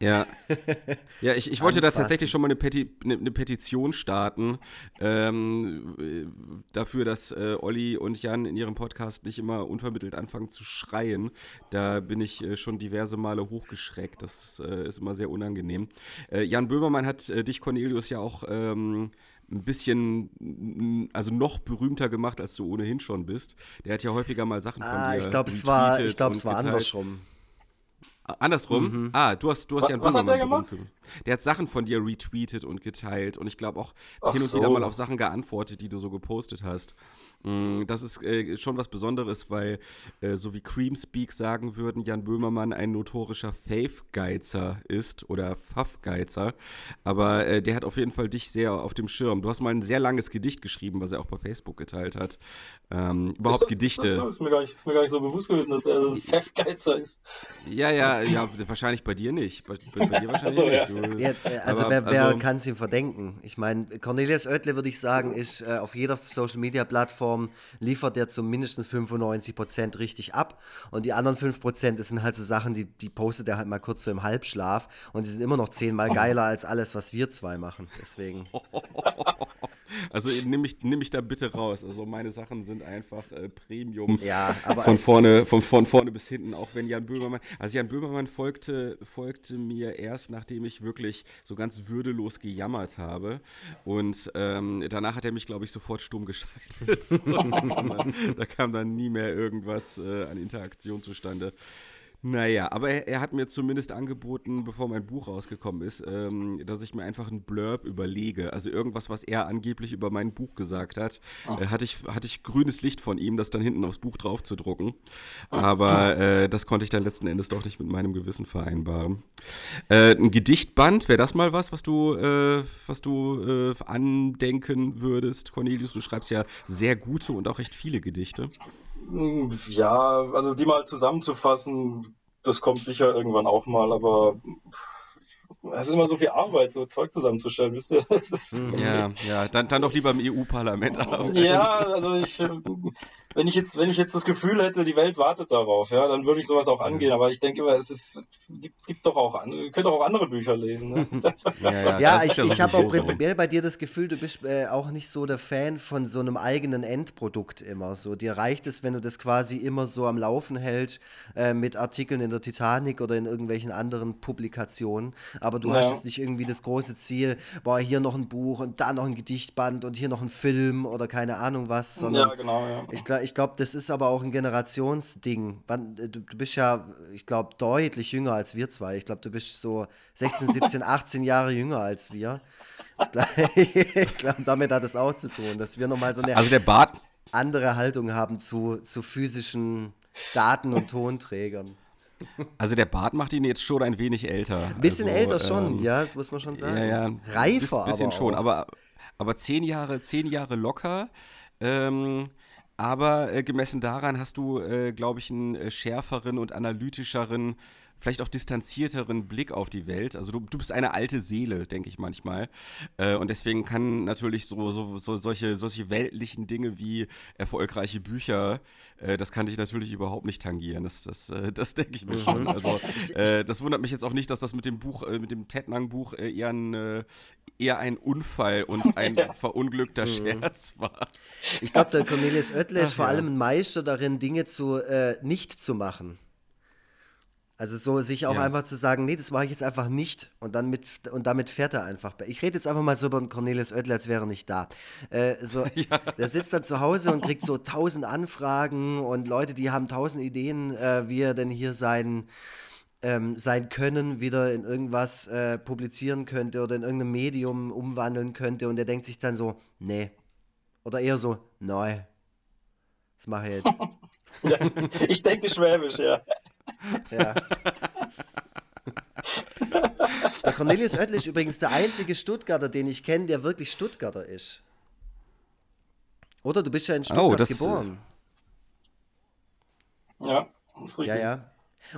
ja. Ja, ich, ich wollte da tatsächlich schon mal eine, Peti eine, eine Petition starten ähm, dafür, dass äh, Olli und Jan in ihrem Podcast nicht immer unvermittelt anfangen zu schreien. Da bin ich äh, schon diverse Male hochgeschreckt. Das äh, ist immer sehr unangenehm. Äh, Jan Böhmermann hat äh, dich, Cornelius, ja auch ähm, ein bisschen, also noch berühmter gemacht, als du ohnehin schon bist. Der hat ja häufiger mal Sachen von ah, dir ich glaube, es war, ich glaube, es war andersrum. Andersrum? Mhm. Ah, du hast, du hast was, ja einen Was hat der gemacht? Der hat Sachen von dir retweetet und geteilt und ich glaube auch Ach hin und so. wieder mal auf Sachen geantwortet, die du so gepostet hast. Mm, das ist äh, schon was Besonderes, weil äh, so wie Creamspeak sagen würden, Jan Böhmermann ein notorischer Faith-Geizer ist oder Pfaff-Geizer. Aber äh, der hat auf jeden Fall dich sehr auf dem Schirm. Du hast mal ein sehr langes Gedicht geschrieben, was er auch bei Facebook geteilt hat. Ähm, überhaupt das, Gedichte. Ist, das so? ist, mir gar nicht, ist mir gar nicht so bewusst gewesen, dass er so ein Pfaff-Geizer ist. Ja, ja, ja, wahrscheinlich bei dir nicht. Bei, bei dir wahrscheinlich so, nicht. Du, ja, äh, also aber, wer, wer also, kann es ihm verdenken? Ich meine, Cornelius Oettle, würde ich sagen, ist äh, auf jeder Social-Media-Plattform liefert er zu mindestens 95 Prozent richtig ab. Und die anderen 5 Prozent, das sind halt so Sachen, die, die postet er halt mal kurz so im Halbschlaf. Und die sind immer noch zehnmal geiler als alles, was wir zwei machen. Deswegen. Also nimm mich, nimm mich da bitte raus. Also meine Sachen sind einfach äh, Premium. Ja, aber von vorne, von, von vorne bis hinten, auch wenn Jan Böhmermann. Also Jan Böhmermann folgte, folgte mir erst, nachdem ich wirklich so ganz würdelos gejammert habe. Und ähm, danach hat er mich, glaube ich, sofort stumm geschaltet. da, kam dann, da, kam dann, nie mehr irgendwas äh, an Interaktion zustande. Naja, aber er, er, hat mir zumindest angeboten, bevor mein Buch rausgekommen ist, ähm, dass ich mir einfach einen Blurb überlege. Also irgendwas, was er angeblich über mein Buch gesagt hat. Oh. Äh, hatte, ich, hatte ich grünes Licht von ihm, das dann hinten aufs Buch drauf zu drucken. Aber äh, das konnte ich dann letzten Endes doch nicht mit meinem Gewissen vereinbaren. Äh, ein Gedichtband, wäre das mal was, was du, äh, was du äh, andenken würdest, Cornelius? Du schreibst ja sehr gute und auch recht viele Gedichte. Ja, also die mal zusammenzufassen, das kommt sicher irgendwann auch mal, aber es ist immer so viel Arbeit, so Zeug zusammenzustellen, wisst ihr? Hm, ja, ja, dann, dann doch lieber im EU-Parlament. Ja, also ich, wenn ich jetzt, wenn ich jetzt das Gefühl hätte, die Welt wartet darauf, ja, dann würde ich sowas auch angehen. Aber ich denke immer, es ist, gibt, gibt doch auch, ihr könnt auch andere Bücher lesen. Ne? ja, ja, ja ich, ich habe auch prinzipiell bei dir das Gefühl, du bist äh, auch nicht so der Fan von so einem eigenen Endprodukt immer. So, dir reicht es, wenn du das quasi immer so am Laufen hältst äh, mit Artikeln in der Titanic oder in irgendwelchen anderen Publikationen. Aber du ja. hast jetzt nicht irgendwie das große Ziel, boah, hier noch ein Buch und da noch ein Gedichtband und hier noch ein Film oder keine Ahnung was. Sondern ja, genau, ja. Ich glaube, ich glaube, das ist aber auch ein Generationsding. Du, du bist ja, ich glaube, deutlich jünger als wir zwei. Ich glaube, du bist so 16, 17, 18 Jahre jünger als wir. Ich glaube, damit hat es auch zu tun, dass wir nochmal so eine also der Bart andere Haltung haben zu, zu physischen Daten und Tonträgern. Also der Bart macht ihn jetzt schon ein wenig älter. Ein bisschen also, älter schon, ähm, ja, das muss man schon sagen. Ja, ja. Reifer Ein bisschen aber schon, aber, aber zehn Jahre, zehn Jahre locker. Ähm, aber äh, gemessen daran hast du, äh, glaube ich, einen äh, schärferen und analytischeren vielleicht auch distanzierteren Blick auf die Welt. Also du, du bist eine alte Seele, denke ich manchmal. Äh, und deswegen kann natürlich so, so, so, solche, solche weltlichen Dinge wie erfolgreiche Bücher, äh, das kann dich natürlich überhaupt nicht tangieren. Das, das, äh, das denke ich mir mhm. schon. Also äh, das wundert mich jetzt auch nicht, dass das mit dem Buch, äh, mit dem Tetnang-Buch äh, eher, ein, eher ein Unfall und ein verunglückter mhm. Scherz war. Ich glaube, der Cornelius Oettle ist vor allem ein Meister darin, Dinge zu nicht zu machen. Also so sich auch ja. einfach zu sagen, nee, das mache ich jetzt einfach nicht und dann mit und damit fährt er einfach. Ich rede jetzt einfach mal so über den Cornelius Oettel, als wäre er nicht da. Äh, so, ja. Der sitzt dann zu Hause und kriegt so tausend Anfragen und Leute, die haben tausend Ideen, äh, wie er denn hier sein ähm, sein Können wieder in irgendwas äh, publizieren könnte oder in irgendeinem Medium umwandeln könnte und er denkt sich dann so, nee. Oder eher so, nein. Das mache ich jetzt. ja, ich denke schwäbisch, ja. Ja. Der Cornelius Oettel ist übrigens der einzige Stuttgarter, den ich kenne, der wirklich Stuttgarter ist. Oder? Du bist ja in oh, Stuttgart oh, das, geboren. Ja, das ist richtig. Ja, ja.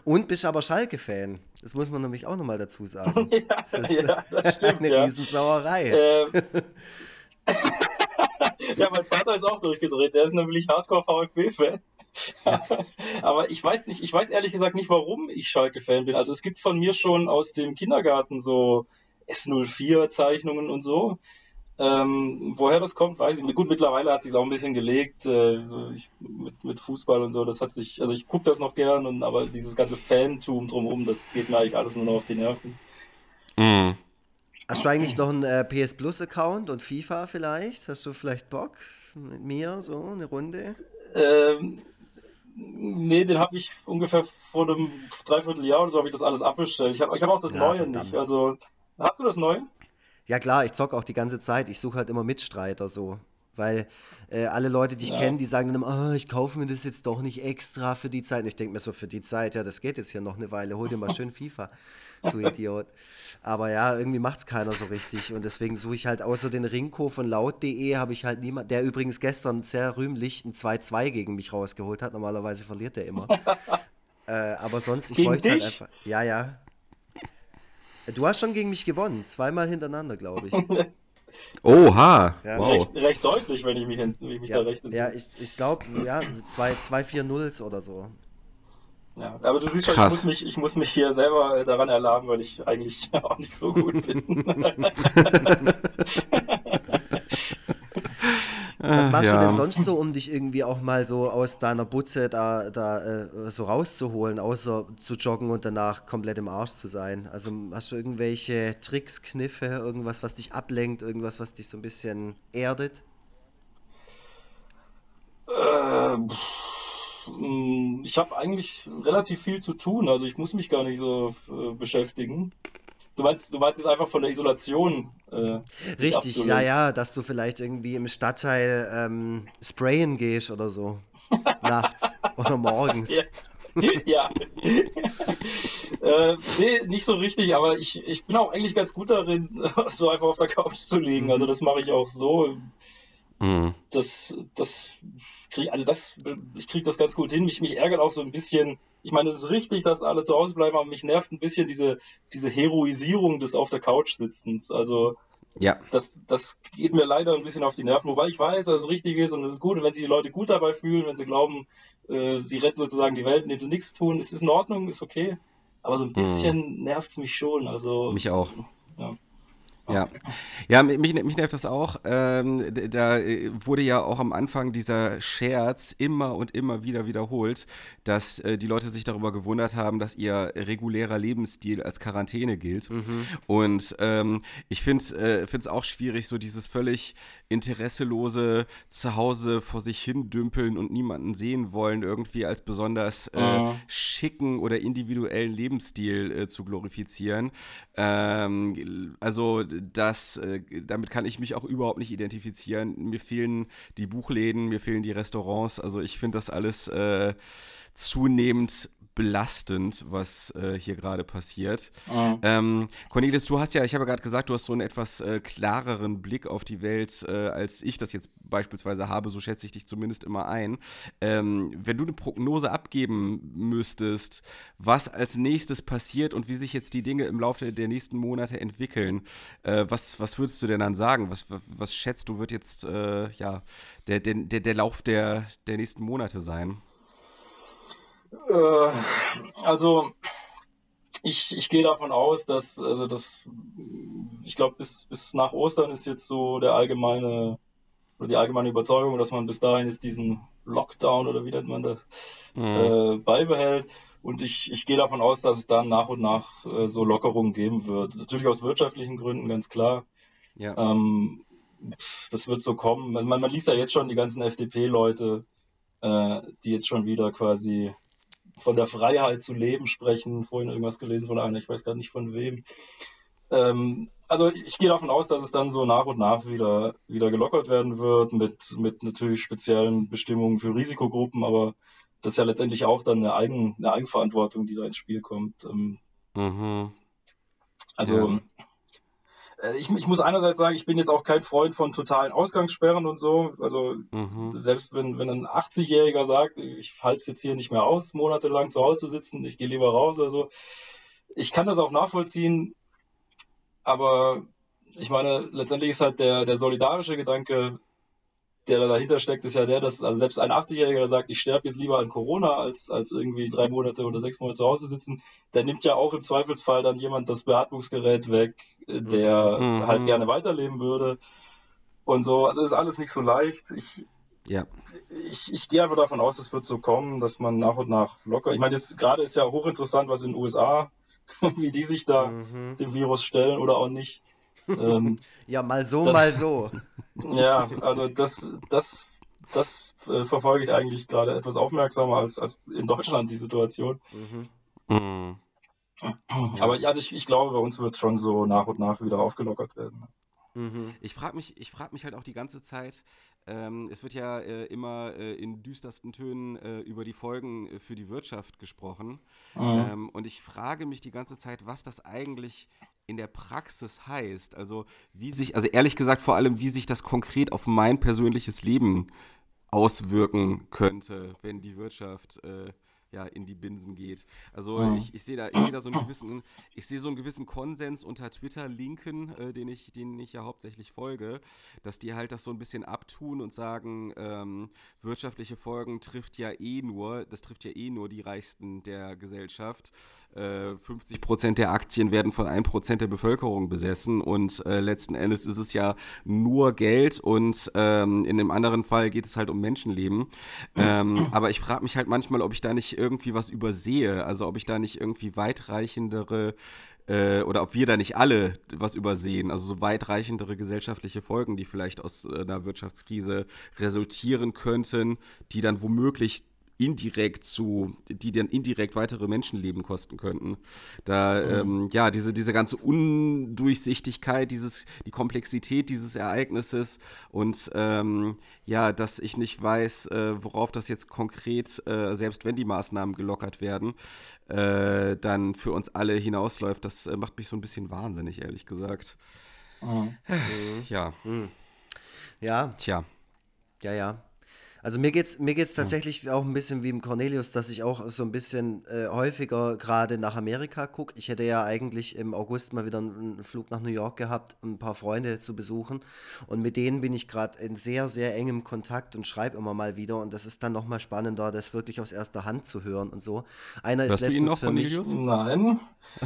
Und bist aber Schalke-Fan. Das muss man nämlich auch nochmal dazu sagen. ja, das ist ja, das stimmt, eine ja. Riesensauerei. Ähm. ja, mein Vater ist auch durchgedreht. Der ist nämlich Hardcore-VfB-Fan. Aber ich weiß nicht, ich weiß ehrlich gesagt nicht, warum ich Schalke-Fan bin. Also es gibt von mir schon aus dem Kindergarten so S04-Zeichnungen und so. Ähm, woher das kommt, weiß ich nicht. Gut, mittlerweile hat sich auch ein bisschen gelegt, äh, so ich, mit, mit, Fußball und so. Das hat sich, also ich gucke das noch gern, und, aber dieses ganze Fantum drumherum, das geht mir eigentlich alles nur noch auf die Nerven. Mhm. Hast du eigentlich noch einen äh, PS Plus Account und FIFA vielleicht? Hast du vielleicht Bock mit mir so eine Runde? Ähm, Nee, den habe ich ungefähr vor einem Dreivierteljahr oder so habe ich das alles abbestellt. Ich habe ich hab auch das ja, Neue verdammt. nicht. Also, hast du das Neue? Ja klar, ich zocke auch die ganze Zeit. Ich suche halt immer Mitstreiter so. Weil äh, alle Leute, die ich ja. kenne, die sagen dann immer, oh, ich kaufe mir das jetzt doch nicht extra für die Zeit. Und ich denke mir so, für die Zeit, ja, das geht jetzt hier noch eine Weile. Hol dir mal schön FIFA, du Idiot. Aber ja, irgendwie macht es keiner so richtig. Und deswegen suche ich halt außer den Ringko von laut.de, habe ich halt niemand, der übrigens gestern sehr rühmlich ein 2-2 gegen mich rausgeholt hat. Normalerweise verliert der immer. äh, aber sonst, ich bräuchte halt einfach. Ja, ja. Du hast schon gegen mich gewonnen. Zweimal hintereinander, glaube ich. Oha! Ja, wow. recht, recht, deutlich, wenn ich mich, wenn ich mich ja, da recht Ja, ich, ich glaube, ja, 2-4-0s oder so. Ja, aber du siehst schon, ich muss, mich, ich muss mich hier selber daran erlaben, weil ich eigentlich auch nicht so gut bin. Was machst ja. du denn sonst so, um dich irgendwie auch mal so aus deiner Butze da, da äh, so rauszuholen, außer zu joggen und danach komplett im Arsch zu sein? Also hast du irgendwelche Tricks, Kniffe, irgendwas, was dich ablenkt, irgendwas, was dich so ein bisschen erdet? Äh, hm, ich habe eigentlich relativ viel zu tun, also ich muss mich gar nicht so äh, beschäftigen. Du meinst, du meinst jetzt einfach von der Isolation. Äh, Richtig, ja, ja, dass du vielleicht irgendwie im Stadtteil ähm, sprayen gehst oder so. Nachts oder morgens. Ja. ja. äh, nee, nicht so richtig, aber ich, ich bin auch eigentlich ganz gut darin, so einfach auf der Couch zu liegen. Also das mache ich auch so. Mhm. Das, das krieg, also das, ich kriege das ganz gut hin. Mich, mich ärgert auch so ein bisschen, ich meine, es ist richtig, dass alle zu Hause bleiben, aber mich nervt ein bisschen diese, diese Heroisierung des auf der Couch sitzens. Also ja. Das, das geht mir leider ein bisschen auf die Nerven, wobei ich weiß, dass es richtig ist und es ist gut. Und wenn sich die Leute gut dabei fühlen, wenn sie glauben, äh, sie retten sozusagen die Welt, indem sie nichts tun, ist es in Ordnung, ist okay. Aber so ein bisschen mhm. nervt es mich schon. Also, mich auch. Ja. Ja, ja mich, mich nervt das auch. Ähm, da äh, wurde ja auch am Anfang dieser Scherz immer und immer wieder wiederholt, dass äh, die Leute sich darüber gewundert haben, dass ihr regulärer Lebensstil als Quarantäne gilt. Mhm. Und ähm, ich finde es äh, auch schwierig, so dieses völlig interesselose Zuhause vor sich hin dümpeln und niemanden sehen wollen, irgendwie als besonders äh, mhm. schicken oder individuellen Lebensstil äh, zu glorifizieren. Ähm, also das, äh, damit kann ich mich auch überhaupt nicht identifizieren. Mir fehlen die Buchläden, mir fehlen die Restaurants. Also ich finde das alles äh, zunehmend belastend, was äh, hier gerade passiert. Mhm. Ähm, Cornelis, du hast ja, ich habe ja gerade gesagt, du hast so einen etwas äh, klareren Blick auf die Welt, äh, als ich das jetzt beispielsweise habe, so schätze ich dich zumindest immer ein. Ähm, wenn du eine Prognose abgeben müsstest, was als nächstes passiert und wie sich jetzt die Dinge im Laufe der nächsten Monate entwickeln, äh, was, was würdest du denn dann sagen? Was, was, was schätzt du, wird jetzt äh, ja, der, der, der Lauf der, der nächsten Monate sein? Äh, also ich, ich gehe davon aus, dass, also das, ich glaube, bis, bis nach Ostern ist jetzt so der allgemeine, oder die allgemeine Überzeugung, dass man bis dahin jetzt diesen Lockdown oder wie nennt man das, mhm. äh, beibehält. Und ich, ich gehe davon aus, dass es dann nach und nach äh, so Lockerungen geben wird. Natürlich aus wirtschaftlichen Gründen, ganz klar. Ja. Ähm, das wird so kommen. Man, man liest ja jetzt schon die ganzen FDP-Leute, äh, die jetzt schon wieder quasi von der Freiheit zu leben sprechen. Vorhin irgendwas gelesen von einer, ich weiß gar nicht von wem. Ähm, also ich gehe davon aus, dass es dann so nach und nach wieder, wieder gelockert werden wird, mit, mit natürlich speziellen Bestimmungen für Risikogruppen, aber das ist ja letztendlich auch dann eine, Eigen, eine Eigenverantwortung, die da ins Spiel kommt. Ähm, mhm. Also ja. Äh, ich, ich, muss einerseits sagen, ich bin jetzt auch kein Freund von totalen Ausgangssperren und so. Also mhm. selbst wenn, wenn ein 80-Jähriger sagt, ich halte es jetzt hier nicht mehr aus, monatelang zu Hause zu sitzen, ich gehe lieber raus oder so. Ich kann das auch nachvollziehen, aber ich meine, letztendlich ist halt der, der solidarische Gedanke der da dahinter steckt, ist ja der, dass also selbst ein 80-Jähriger sagt, ich sterbe jetzt lieber an Corona, als, als irgendwie drei Monate oder sechs Monate zu Hause sitzen, der nimmt ja auch im Zweifelsfall dann jemand das Beatmungsgerät weg, äh, der mhm. halt gerne weiterleben würde. Und so, also ist alles nicht so leicht. Ich, ja. ich, ich gehe einfach davon aus, es wird so kommen, dass man nach und nach locker. Ich meine, jetzt gerade ist ja hochinteressant, was in den USA, wie die sich da mhm. dem Virus stellen oder auch nicht. Ähm, ja, mal so, das, mal so. Ja, also das, das, das äh, verfolge ich eigentlich gerade etwas aufmerksamer als, als in Deutschland die Situation. Mhm. Mhm. Aber also ich, ich glaube, bei uns wird schon so nach und nach wieder aufgelockert werden. Mhm. Ich frage mich, frag mich halt auch die ganze Zeit, ähm, es wird ja äh, immer äh, in düstersten Tönen äh, über die Folgen äh, für die Wirtschaft gesprochen. Mhm. Ähm, und ich frage mich die ganze Zeit, was das eigentlich in der Praxis heißt. Also wie sich, also ehrlich gesagt vor allem, wie sich das konkret auf mein persönliches Leben auswirken könnte, wenn die Wirtschaft äh, ja, in die Binsen geht. Also mhm. ich, ich sehe da, seh da so einen gewissen, ich sehe so einen gewissen Konsens unter Twitter-Linken, äh, den, ich, denen ich ja hauptsächlich folge, dass die halt das so ein bisschen abtun und sagen, ähm, wirtschaftliche Folgen trifft ja eh nur, das trifft ja eh nur die Reichsten der Gesellschaft. Äh, 50 Prozent der Aktien werden von 1 Prozent der Bevölkerung besessen und äh, letzten Endes ist es ja nur Geld und ähm, in dem anderen Fall geht es halt um Menschenleben. Ähm, aber ich frage mich halt manchmal, ob ich da nicht irgendwie was übersehe, also ob ich da nicht irgendwie weitreichendere äh, oder ob wir da nicht alle was übersehen, also so weitreichendere gesellschaftliche Folgen, die vielleicht aus äh, einer Wirtschaftskrise resultieren könnten, die dann womöglich indirekt zu, die dann indirekt weitere Menschenleben kosten könnten. Da, mhm. ähm, ja, diese, diese ganze Undurchsichtigkeit, dieses, die Komplexität dieses Ereignisses und ähm, ja, dass ich nicht weiß, äh, worauf das jetzt konkret, äh, selbst wenn die Maßnahmen gelockert werden, äh, dann für uns alle hinausläuft, das äh, macht mich so ein bisschen wahnsinnig, ehrlich gesagt. Mhm. Ja. Mhm. Ja. Tja. Ja, ja. Also mir geht es mir geht's tatsächlich auch ein bisschen wie im Cornelius, dass ich auch so ein bisschen äh, häufiger gerade nach Amerika gucke. Ich hätte ja eigentlich im August mal wieder einen Flug nach New York gehabt, um ein paar Freunde zu besuchen. Und mit denen bin ich gerade in sehr, sehr engem Kontakt und schreibe immer mal wieder. Und das ist dann nochmal spannender, das wirklich aus erster Hand zu hören und so. Einer Hörst ist letztens noch, für Cornelius? mich. Nein.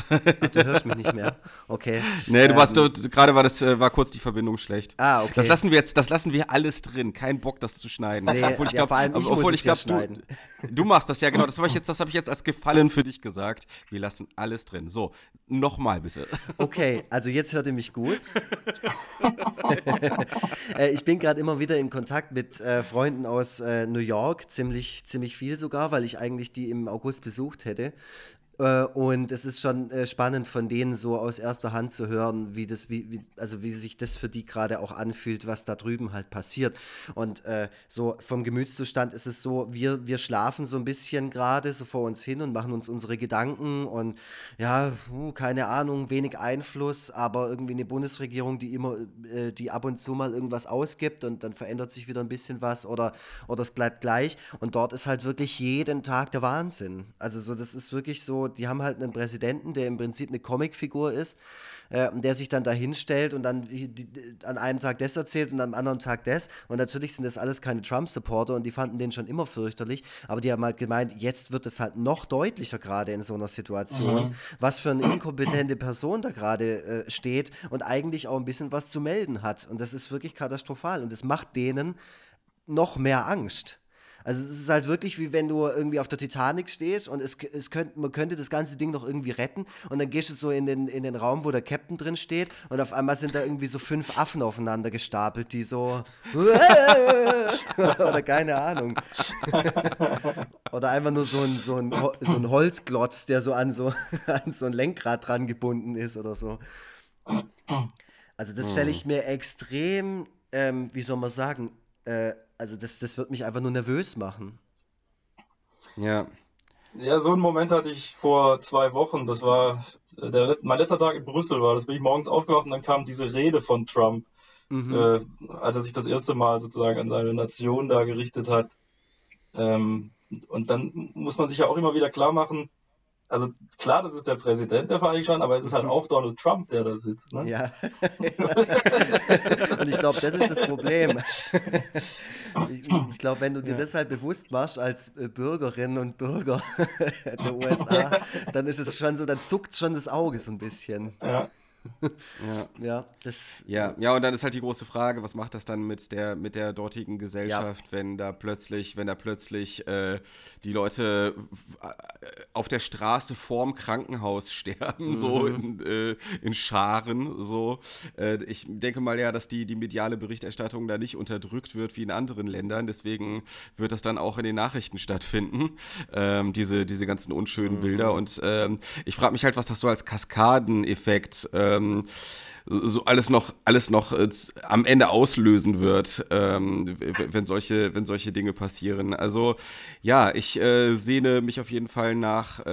Ach, du hörst mich nicht mehr. Okay. Nee, du warst ähm, gerade war das äh, war kurz die Verbindung schlecht. Ah, okay. Das lassen wir jetzt, das lassen wir alles drin. Kein Bock, das zu schneiden. Nee, obwohl ich ja, glaub, vor allem ich obwohl ich glaub, du, du, machst das ja genau. Das habe ich jetzt, das habe ich jetzt als Gefallen für dich gesagt. Wir lassen alles drin. So, nochmal bitte. Okay, also jetzt hört ihr mich gut. Äh, ich bin gerade immer wieder in Kontakt mit äh, Freunden aus äh, New York, ziemlich, ziemlich viel sogar, weil ich eigentlich die im August besucht hätte. Äh, und es ist schon äh, spannend von denen so aus erster Hand zu hören, wie das, wie, wie also wie sich das für die gerade auch anfühlt, was da drüben halt passiert. Und äh, so vom Gemütszustand ist es so, wir, wir schlafen so ein bisschen gerade so vor uns hin und machen uns unsere Gedanken und ja, keine Ahnung, wenig Einfluss, aber irgendwie eine Bundesregierung, die immer, äh, die ab und zu mal irgendwas ausgibt und dann verändert sich wieder ein bisschen was oder, oder es bleibt gleich. Und dort ist halt wirklich jeden Tag der Wahnsinn. Also so, das ist wirklich so, die haben halt einen Präsidenten, der im Prinzip eine Comicfigur ist, äh, der sich dann da hinstellt und dann die, die, an einem Tag das erzählt und am anderen Tag das. Und natürlich sind das alles keine Trump-Supporter und die fanden den schon immer fürchterlich, aber die haben halt gemeint, jetzt wird es halt noch deutlicher gerade in so einer Situation, mhm. was für eine inkompetente Person da gerade äh, steht und eigentlich auch ein bisschen was zu melden hat. Und das ist wirklich katastrophal und es macht denen noch mehr Angst. Also es ist halt wirklich wie wenn du irgendwie auf der Titanic stehst und es, es könnt, man könnte das ganze Ding noch irgendwie retten und dann gehst du so in den, in den Raum, wo der Captain drin steht und auf einmal sind da irgendwie so fünf Affen aufeinander gestapelt, die so oder keine Ahnung. oder einfach nur so ein, so, ein, so ein Holzglotz, der so an so, an so ein Lenkrad dran gebunden ist oder so. Also das stelle ich mir extrem, ähm, wie soll man sagen, äh, also das, das wird mich einfach nur nervös machen. Ja. Ja, so einen Moment hatte ich vor zwei Wochen. Das war der, mein letzter Tag in Brüssel war. Das bin ich morgens aufgewacht und dann kam diese Rede von Trump, mhm. äh, als er sich das erste Mal sozusagen an seine Nation da gerichtet hat. Ähm, und dann muss man sich ja auch immer wieder klar machen, also klar, das ist der Präsident der Vereinigten Staaten, aber es ist halt auch Donald Trump, der da sitzt. Ne? Ja. Und ich glaube, das ist das Problem. Ich, ich glaube, wenn du dir ja. das halt bewusst machst als äh, Bürgerin und Bürger der USA, ja. dann ist es schon so, dann zuckt schon das Auge so ein bisschen. Ja ja. Ja, das, ja, ja, und dann ist halt die große Frage, was macht das dann mit der, mit der dortigen Gesellschaft, ja. wenn da plötzlich, wenn da plötzlich äh, die Leute auf der Straße vorm Krankenhaus sterben, mhm. so in, äh, in Scharen, so. Äh, ich denke mal ja, dass die, die mediale Berichterstattung da nicht unterdrückt wird wie in anderen Ländern, deswegen wird das dann auch in den Nachrichten stattfinden, ähm, diese, diese ganzen unschönen mhm. Bilder und ähm, ich frage mich halt, was das so als Kaskadeneffekt äh, ähm, so alles noch, alles noch äh, am Ende auslösen wird, ähm, wenn, solche, wenn solche Dinge passieren. Also ja, ich äh, sehne mich auf jeden Fall nach äh,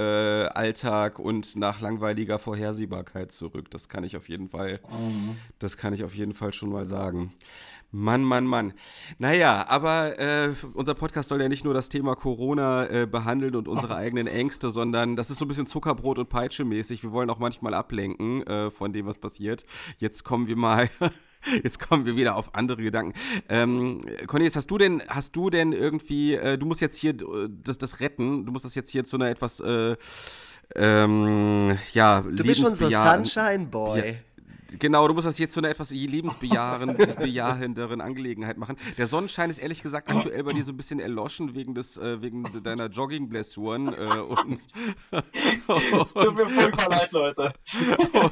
Alltag und nach langweiliger Vorhersehbarkeit zurück. Das kann ich auf jeden Fall, das kann ich auf jeden Fall schon mal sagen. Mann, Mann, Mann. Naja, aber äh, unser Podcast soll ja nicht nur das Thema Corona äh, behandeln und unsere eigenen Ängste, sondern das ist so ein bisschen Zuckerbrot und Peitsche mäßig. Wir wollen auch manchmal ablenken äh, von dem, was passiert. Jetzt kommen wir mal. Jetzt kommen wir wieder auf andere Gedanken. Ähm, Cornelis, hast du denn, hast du denn irgendwie, äh, du musst jetzt hier äh, das, das retten, du musst das jetzt hier zu einer etwas, äh, ähm, ja, Du bist schon so Sunshine Boy. Ja, Genau, du musst das jetzt zu einer etwas lebensbejahenderen Angelegenheit machen. Der Sonnenschein ist ehrlich gesagt aktuell bei dir so ein bisschen erloschen wegen, des, äh, wegen deiner Jogging-Blessuren. Äh, und, es tut mir furchtbar leid, Leute.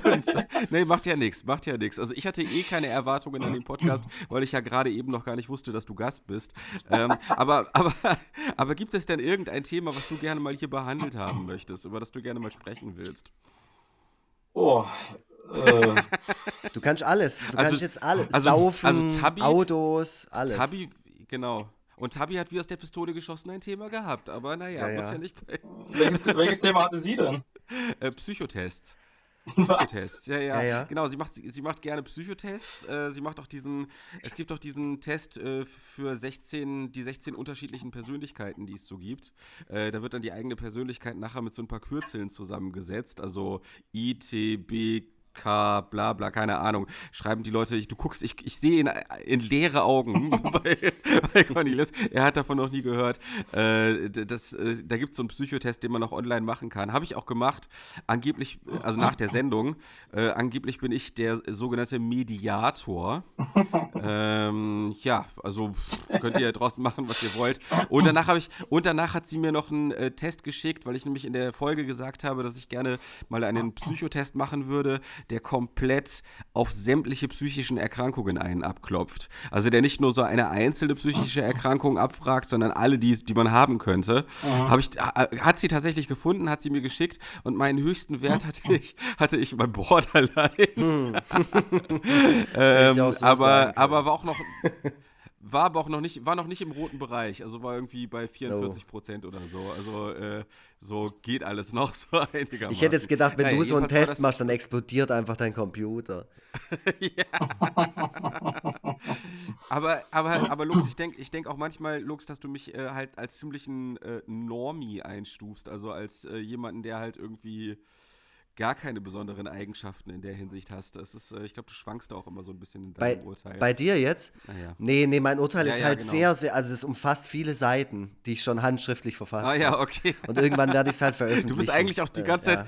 Und, nee, macht ja nichts, macht ja nichts. Also ich hatte eh keine Erwartungen an den Podcast, weil ich ja gerade eben noch gar nicht wusste, dass du Gast bist. Ähm, aber, aber, aber gibt es denn irgendein Thema, was du gerne mal hier behandelt haben möchtest, über das du gerne mal sprechen willst? Oh, äh, Du kannst alles. Du Also- kannst jetzt alles. also- Saufen, also Tabi- Autos, alles. Tabi, genau. Und Tabi hat wie aus der Pistole geschossen ein Thema gehabt, aber naja, Ja, muss ja. ja nicht bei welches, welches Thema hatte sie denn? äh, Psychotests. Psychotests, ja, ja, Ja, ja. Genau, sie macht, sie macht gerne Psychotests. Äh, sie macht auch diesen, es gibt auch diesen Test äh, für 16, die 16 unterschiedlichen Persönlichkeiten, die es so gibt. Äh, da wird dann die eigene Persönlichkeit nachher mit so ein paar Kürzeln zusammengesetzt. Also I, T, B, K, bla bla, keine Ahnung. Schreiben die Leute, ich, du guckst, ich, ich sehe in, in leere Augen bei, bei Cornelis. Er hat davon noch nie gehört. Äh, das, äh, da gibt es so einen Psychotest, den man auch online machen kann. Habe ich auch gemacht. Angeblich, äh, also nach der Sendung, äh, angeblich bin ich der sogenannte Mediator. ähm, ja, also könnt ihr draus machen, was ihr wollt. Und danach habe ich, und danach hat sie mir noch einen äh, Test geschickt, weil ich nämlich in der Folge gesagt habe, dass ich gerne mal einen Psychotest machen würde, der komplett auf sämtliche psychischen Erkrankungen einen abklopft. Also der nicht nur so eine einzelne psychische Erkrankung abfragt, sondern alle, die, die man haben könnte. Habe ich, ha- hat sie tatsächlich gefunden, hat sie mir geschickt und meinen höchsten Wert hatte ich, hatte ich bei Borderline. ähm, auch so aber, aber war auch noch. War aber auch noch nicht, war noch nicht im roten Bereich, also war irgendwie bei 44 Prozent oder so. Also äh, so geht alles noch so einigermaßen. Ich hätte jetzt gedacht, wenn Naja, du so einen Test machst, dann explodiert einfach dein Computer. Aber, aber, aber Lux, ich denke ich denk auch manchmal, Lux, dass du mich äh, halt als ziemlichen äh, Normie einstufst. Also als äh, jemanden, der halt irgendwie gar keine besonderen Eigenschaften in der Hinsicht hast. Das ist, äh, ich glaube, du schwankst da auch immer so ein bisschen in Bei, deinem Urteil. bei dir jetzt? Naja. Nee, nee, mein Urteil Ja, ist ja, halt genau. sehr, sehr, also das umfasst viele Seiten, die ich schon handschriftlich verfasst Ah ja, habe. okay. Und irgendwann werde ich es halt veröffentlichen. Du bist eigentlich auch die Äh, ganze ja. Zeit.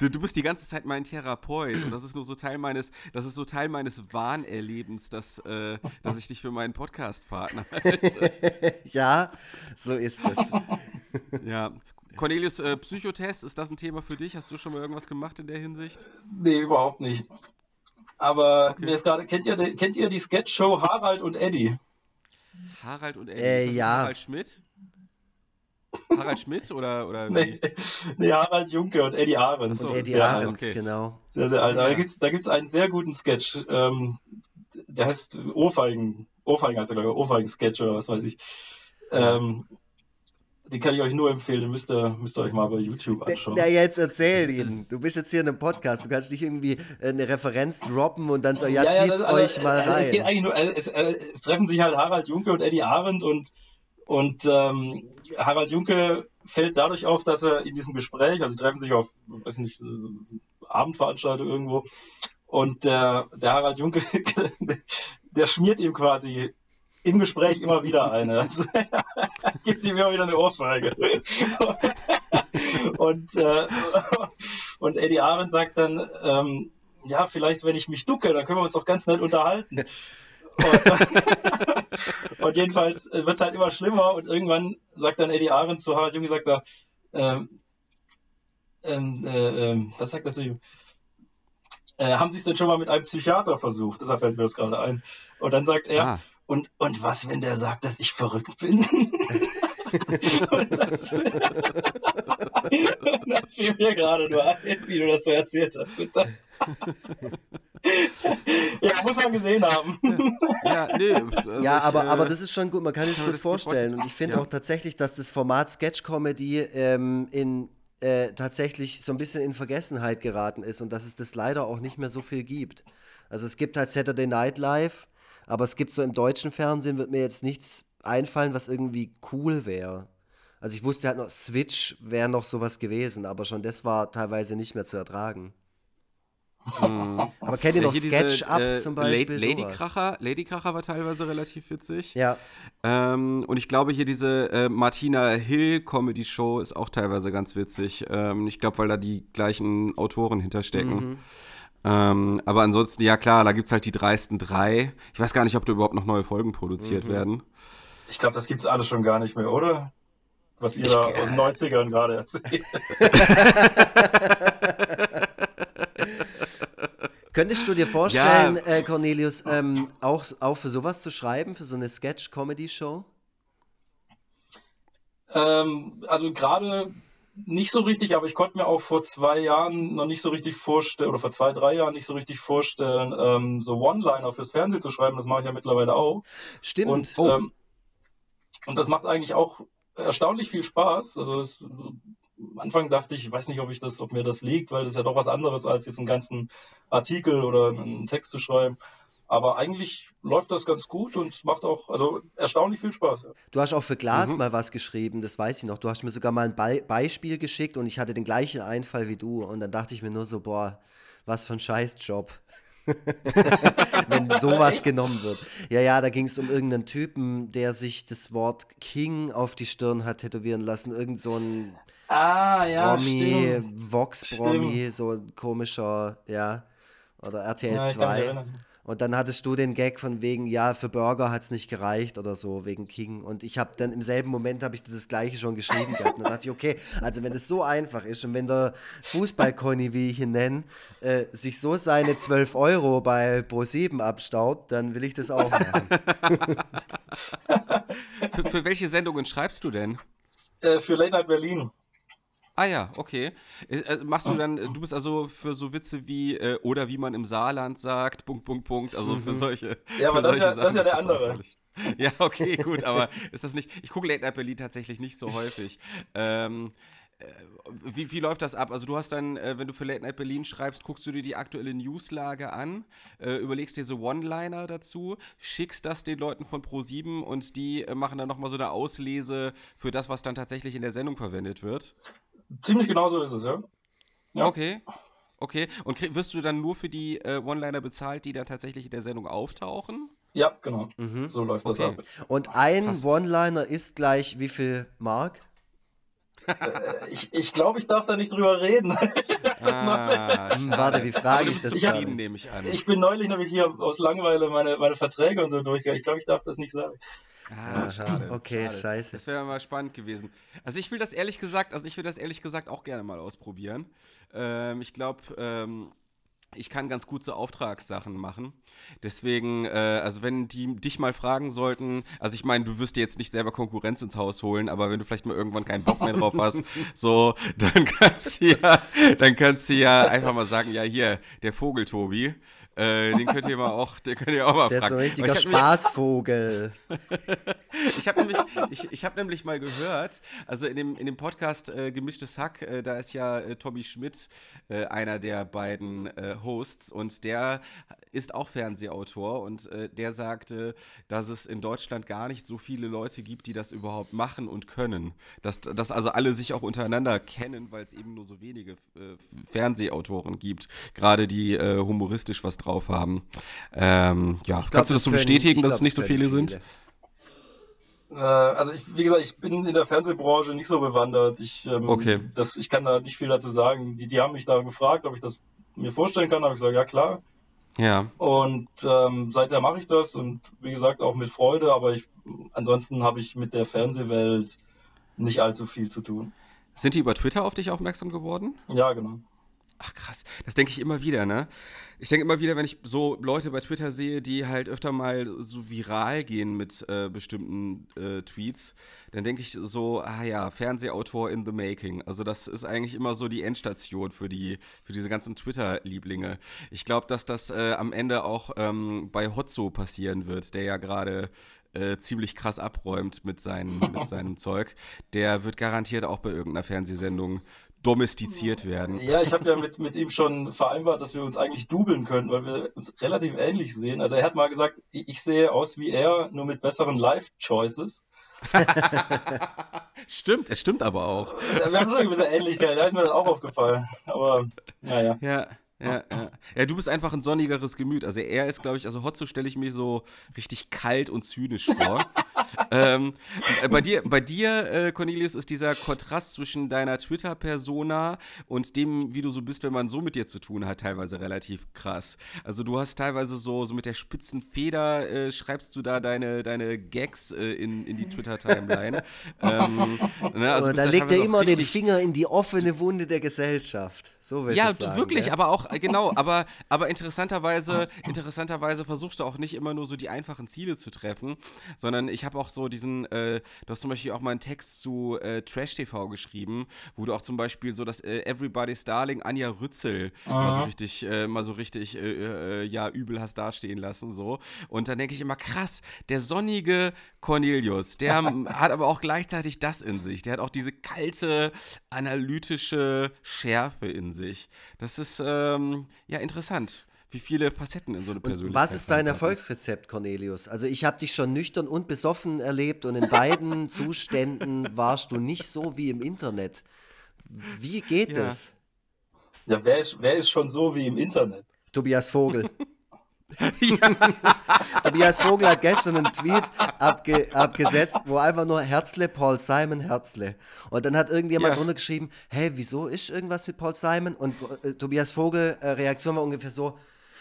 Du, du bist die ganze Zeit mein Therapeut und das ist nur so Teil meines, das ist so Teil meines Wahnerlebens, dass, äh, dass ich dich für meinen Podcast-Partner halte. Ja, so ist es. ja. Cornelius, äh, Psychotest, ist das ein Thema für dich? Hast du schon mal irgendwas gemacht in der Hinsicht? Nee, überhaupt nicht. Aber mir ist gerade, kennt ihr, die- kennt ihr die Sketch-Show Harald und Eddie? Harald und Eddie. Äh, ist das nicht ja. Harald Schmidt? Harald Schmidt oder, oder Nee, wie? nee, Harald Junke und Eddie Arendt. Und Eddie Ja, Arendt, okay. genau. Sehr, sehr alt. Ja. Da gibt es da gibt's einen sehr guten Sketch. Ähm, der heißt Ohrfeigen. Ohrfeigen heißt er, glaube ich. Ohrfeigen-Sketch oder was weiß ich. Ähm, den kann ich euch nur empfehlen. Müsst ihr, müsst ihr euch mal bei YouTube anschauen. Ja, jetzt erzähl ihn. Du bist jetzt hier in einem Podcast. Du kannst nicht irgendwie eine Referenz droppen und dann so, ja, zieht's das- also, euch mal äh, Es, geht rein. eigentlich nur, äh, es, äh, es treffen sich halt Harald Junke und Eddie Arendt und, und ähm, Harald Junke fällt dadurch auf, dass er in diesem Gespräch, also sie treffen sich auf, weiß nicht, äh, Abendveranstaltung irgendwo und der, der Harald Junke, der schmiert ihm quasi im Gespräch immer wieder eine. Also, gibt ihm immer wieder eine Ohrfeige. und, äh, und Eddie Arendt sagt dann, ähm, ja, vielleicht, wenn ich mich ducke, dann können wir uns doch ganz nett unterhalten. Und, und jedenfalls wird es halt immer schlimmer und irgendwann sagt dann Eddie Arendt zu Harald Junge, sagt er, ähm, ähm, äh, ähm, was sagt zu ihm? Äh, haben Sie es denn schon mal mit einem Psychiater versucht? Deshalb fällt mir das gerade ein. Und dann sagt er, Ah, und, und was, wenn der sagt, dass ich verrückt bin? und das, das fiel mir gerade nur ein, wie du das so erzählt hast, bitte. ja, muss man gesehen haben. ja, nee. Also Ja, ich, aber, äh, aber das ist schon gut, man kann sich gut das gut vorstellen. Und ich finde Ja. auch tatsächlich, dass das Format Sketch Comedy ähm, in äh, tatsächlich so ein bisschen in Vergessenheit geraten ist und dass es das leider auch nicht mehr so viel gibt. Also es gibt halt Saturday Night Live, aber es gibt so im deutschen Fernsehen wird mir jetzt nichts einfallen, was irgendwie cool wäre. Also ich wusste halt noch, Switch wäre noch sowas gewesen, aber schon das war teilweise nicht mehr zu ertragen. mh. Aber kennt ihr Ja, noch hier diese, Sketch Up äh, zum Beispiel? Lady sowas? Kracher, Lady Kracher war teilweise relativ witzig. Ja, Ähm, und ich glaube, hier diese äh, Martina Hill Comedy Show ist auch teilweise ganz witzig. Ähm, ich glaube, weil da die gleichen Autoren hinterstecken. Mhm. Ähm, aber ansonsten, ja klar, da gibt es halt die dreisten drei. Ich weiß gar nicht, ob da überhaupt noch neue Folgen produziert mhm. werden. Ich glaube, das gibt es alles schon gar nicht mehr, oder? Was ihr ich, da aus den 90ern gerade erzählt. Könntest du dir vorstellen, ja. äh, Cornelius, ähm, auch, auch für sowas zu schreiben, für so eine Sketch-Comedy-Show? Ähm, also gerade nicht so richtig, aber ich konnte mir auch vor zwei Jahren noch nicht so richtig vorstellen, oder vor zwei, drei Jahren nicht so richtig vorstellen, ähm, so One-Liner fürs Fernsehen zu schreiben. Das mache ich ja mittlerweile auch. Stimmt. Und, oh. ähm, und das macht eigentlich auch erstaunlich viel Spaß. Also es, am Anfang dachte ich, ich weiß nicht, ob ich das, ob mir das liegt, weil das ist ja doch was anderes, als jetzt einen ganzen Artikel oder einen Text zu schreiben. Aber eigentlich läuft das ganz gut und macht auch also erstaunlich viel Spaß. Ja. Du hast auch für Glas mhm. mal was geschrieben, das weiß ich noch. Du hast mir sogar mal ein Be Beispiel geschickt und ich hatte den gleichen Einfall wie du. Und dann dachte ich mir nur so, boah, was für ein Scheißjob. Wenn sowas genommen wird. Ja, ja, da ging es um irgendeinen Typen, der sich das Wort King auf die Stirn hat tätowieren lassen. Irgend so ein ah, ja, Promi, Vox-Promi, so ein komischer, ja. Oder RTL ja, 2. Und dann hattest du den Gag von wegen, ja, für Burger hat es nicht gereicht oder so, wegen King. Und ich habe dann im selben Moment habe ich das gleiche schon geschrieben gehabt. Und dann dachte ich, okay, also wenn es so einfach ist und wenn der Fußballconny, wie ich ihn nenne, äh, sich so seine 12 Euro bei Pro7 abstaubt, dann will ich das auch machen. für, für welche Sendungen schreibst du denn? Äh, für Late Night Berlin. Ah ja, okay. Äh, äh, machst du dann, du bist also für so Witze wie, äh, oder wie man im Saarland sagt, Punkt, Punkt, Punkt, also für mhm. solche. Ja, aber das ist ja, das ist ja der andere. Ja, okay, gut, aber ist das nicht, ich gucke Late Night Berlin tatsächlich nicht so häufig. Ähm, äh, wie, wie, läuft das ab? Also du hast dann, äh, wenn du für Late Night Berlin schreibst, guckst du dir die aktuelle Newslage an, äh, überlegst dir so One-Liner dazu, schickst das den Leuten von Pro7 und die äh, machen dann nochmal so eine Auslese für das, was dann tatsächlich in der Sendung verwendet wird. Ziemlich genau so ist es, ja. ja. Okay. Okay. Und wirst du dann nur für die äh, One-Liner bezahlt, die dann tatsächlich in der Sendung auftauchen? Ja, genau. Mhm. So läuft okay. das ab. Und ein One-Liner ist gleich wie viel Mark? Äh, ich ich glaube, ich darf da nicht drüber reden. ah, warte, wie frage ich das ich, hab, nehme ich an. Ich bin neulich nämlich hier aus Langeweile meine, meine Verträge und so durchgegangen. Ich glaube, ich darf das nicht sagen. Ah, schade. Okay, schade. scheiße. Das wäre mal spannend gewesen. Also ich will das ehrlich gesagt, also ich will das ehrlich gesagt auch gerne mal ausprobieren. Ähm, ich glaube, ähm, ich kann ganz gut so Auftragssachen machen. Deswegen, äh, also wenn die dich mal fragen sollten, also ich meine, du wirst dir jetzt nicht selber Konkurrenz ins Haus holen, aber wenn du vielleicht mal irgendwann keinen Bock mehr drauf hast, so, dann kannst du ja, dann kannst du ja einfach mal sagen, ja hier, der Vogel Tobi, äh, den könnt ihr mal auch, den könnt ihr auch mal Der fragen. ist so ein richtiger Spaßvogel. ich habe nämlich, ich, ich hab nämlich mal gehört, also in dem, in dem Podcast äh, Gemischtes Hack, äh, da ist ja äh, Tommy Schmidt äh, einer der beiden äh, Hosts und der ist auch Fernsehautor und der sagte, dass es in Deutschland gar nicht so viele Leute gibt, die das überhaupt machen und können. Dass, dass also alle sich auch untereinander kennen, weil es eben nur so wenige Fernsehautoren gibt, gerade die humoristisch was drauf drauf haben. Ähm, ja, glaub, kannst du das so bestätigen, dass es nicht so viele, viele. sind? Äh, also ich, wie gesagt, ich bin in der Fernsehbranche nicht so bewandert. Ich, ähm, okay. das, ich kann da nicht viel dazu sagen. Die, die haben mich da gefragt, ob ich das mir vorstellen kann. Da habe ich gesagt, ja klar. Ja. Und ähm, seither mache ich das und wie gesagt auch mit Freude, aber ich, ansonsten habe ich mit der Fernsehwelt nicht allzu viel zu tun. Sind die über Twitter auf dich aufmerksam geworden? Ja, genau. Ach krass, das denke ich immer wieder, ne? Ich denke immer wieder, wenn ich so Leute bei Twitter sehe, die halt öfter mal so viral gehen mit äh, bestimmten äh, Tweets, dann denke ich so, ah ja, Fernsehautor in the making. Also das ist eigentlich immer so die Endstation für die, für diese ganzen Twitter-Lieblinge. Ich glaube, dass das äh, am Ende auch ähm, bei Hotzo passieren wird, der ja gerade äh, ziemlich krass abräumt mit, seinen, mit seinem Zeug. Der wird garantiert auch bei irgendeiner Fernsehsendung domestiziert werden. Ja, ich habe ja mit, mit ihm schon vereinbart, dass wir uns eigentlich dubeln können, weil wir uns relativ ähnlich sehen. Also er hat mal gesagt, ich sehe aus wie er, nur mit besseren Life-Choices. stimmt, es stimmt aber auch. Wir haben schon eine gewisse Ähnlichkeit, da ist mir das auch aufgefallen. Aber naja. Ja. Ja, ja. ja, du bist einfach ein sonnigeres Gemüt. Also er ist, glaube ich, also Hotzo stelle ich mir so richtig kalt und zynisch vor. ähm, äh, bei dir, bei dir äh, Cornelius, ist dieser Kontrast zwischen deiner Twitter-Persona und dem, wie du so bist, wenn man so mit dir zu tun hat, teilweise relativ krass. Also du hast teilweise so, so mit der spitzen Feder äh, schreibst du da deine, deine Gags äh, in, in die Twitter-Timeline. ähm, ne, also da legt er immer den Finger in die offene Wunde der Gesellschaft. So ja, sagen, wirklich, ja? aber auch äh, genau, aber, aber interessanterweise, interessanterweise versuchst du auch nicht immer nur so die einfachen Ziele zu treffen, sondern ich habe auch so diesen, äh, du hast zum Beispiel auch mal einen Text zu äh, Trash TV geschrieben, wo du auch zum Beispiel so das äh, Everybody's Darling Anja Rützel mal so richtig, äh, mal so richtig, äh, ja, übel hast dastehen lassen, so. Und dann denke ich immer, krass, der sonnige Cornelius, der hat aber auch gleichzeitig das in sich. Der hat auch diese kalte, analytische Schärfe in sich. Das ist, ähm, ja, interessant wie viele Facetten in so eine Persönlichkeit. Und was ist dein Erfolgsrezept, Cornelius? Also ich habe dich schon nüchtern und besoffen erlebt und in beiden Zuständen warst du nicht so wie im Internet. Wie geht ja. das? Ja, wer ist, wer ist schon so wie im Internet? Tobias Vogel. Tobias Vogel hat gestern einen Tweet abge abgesetzt, wo einfach nur Herzle, Paul Simon, Herzle. Und dann hat irgendjemand ja. drunter geschrieben, hey, wieso ist irgendwas mit Paul Simon? Und äh, Tobias Vogel, äh, Reaktion war ungefähr so,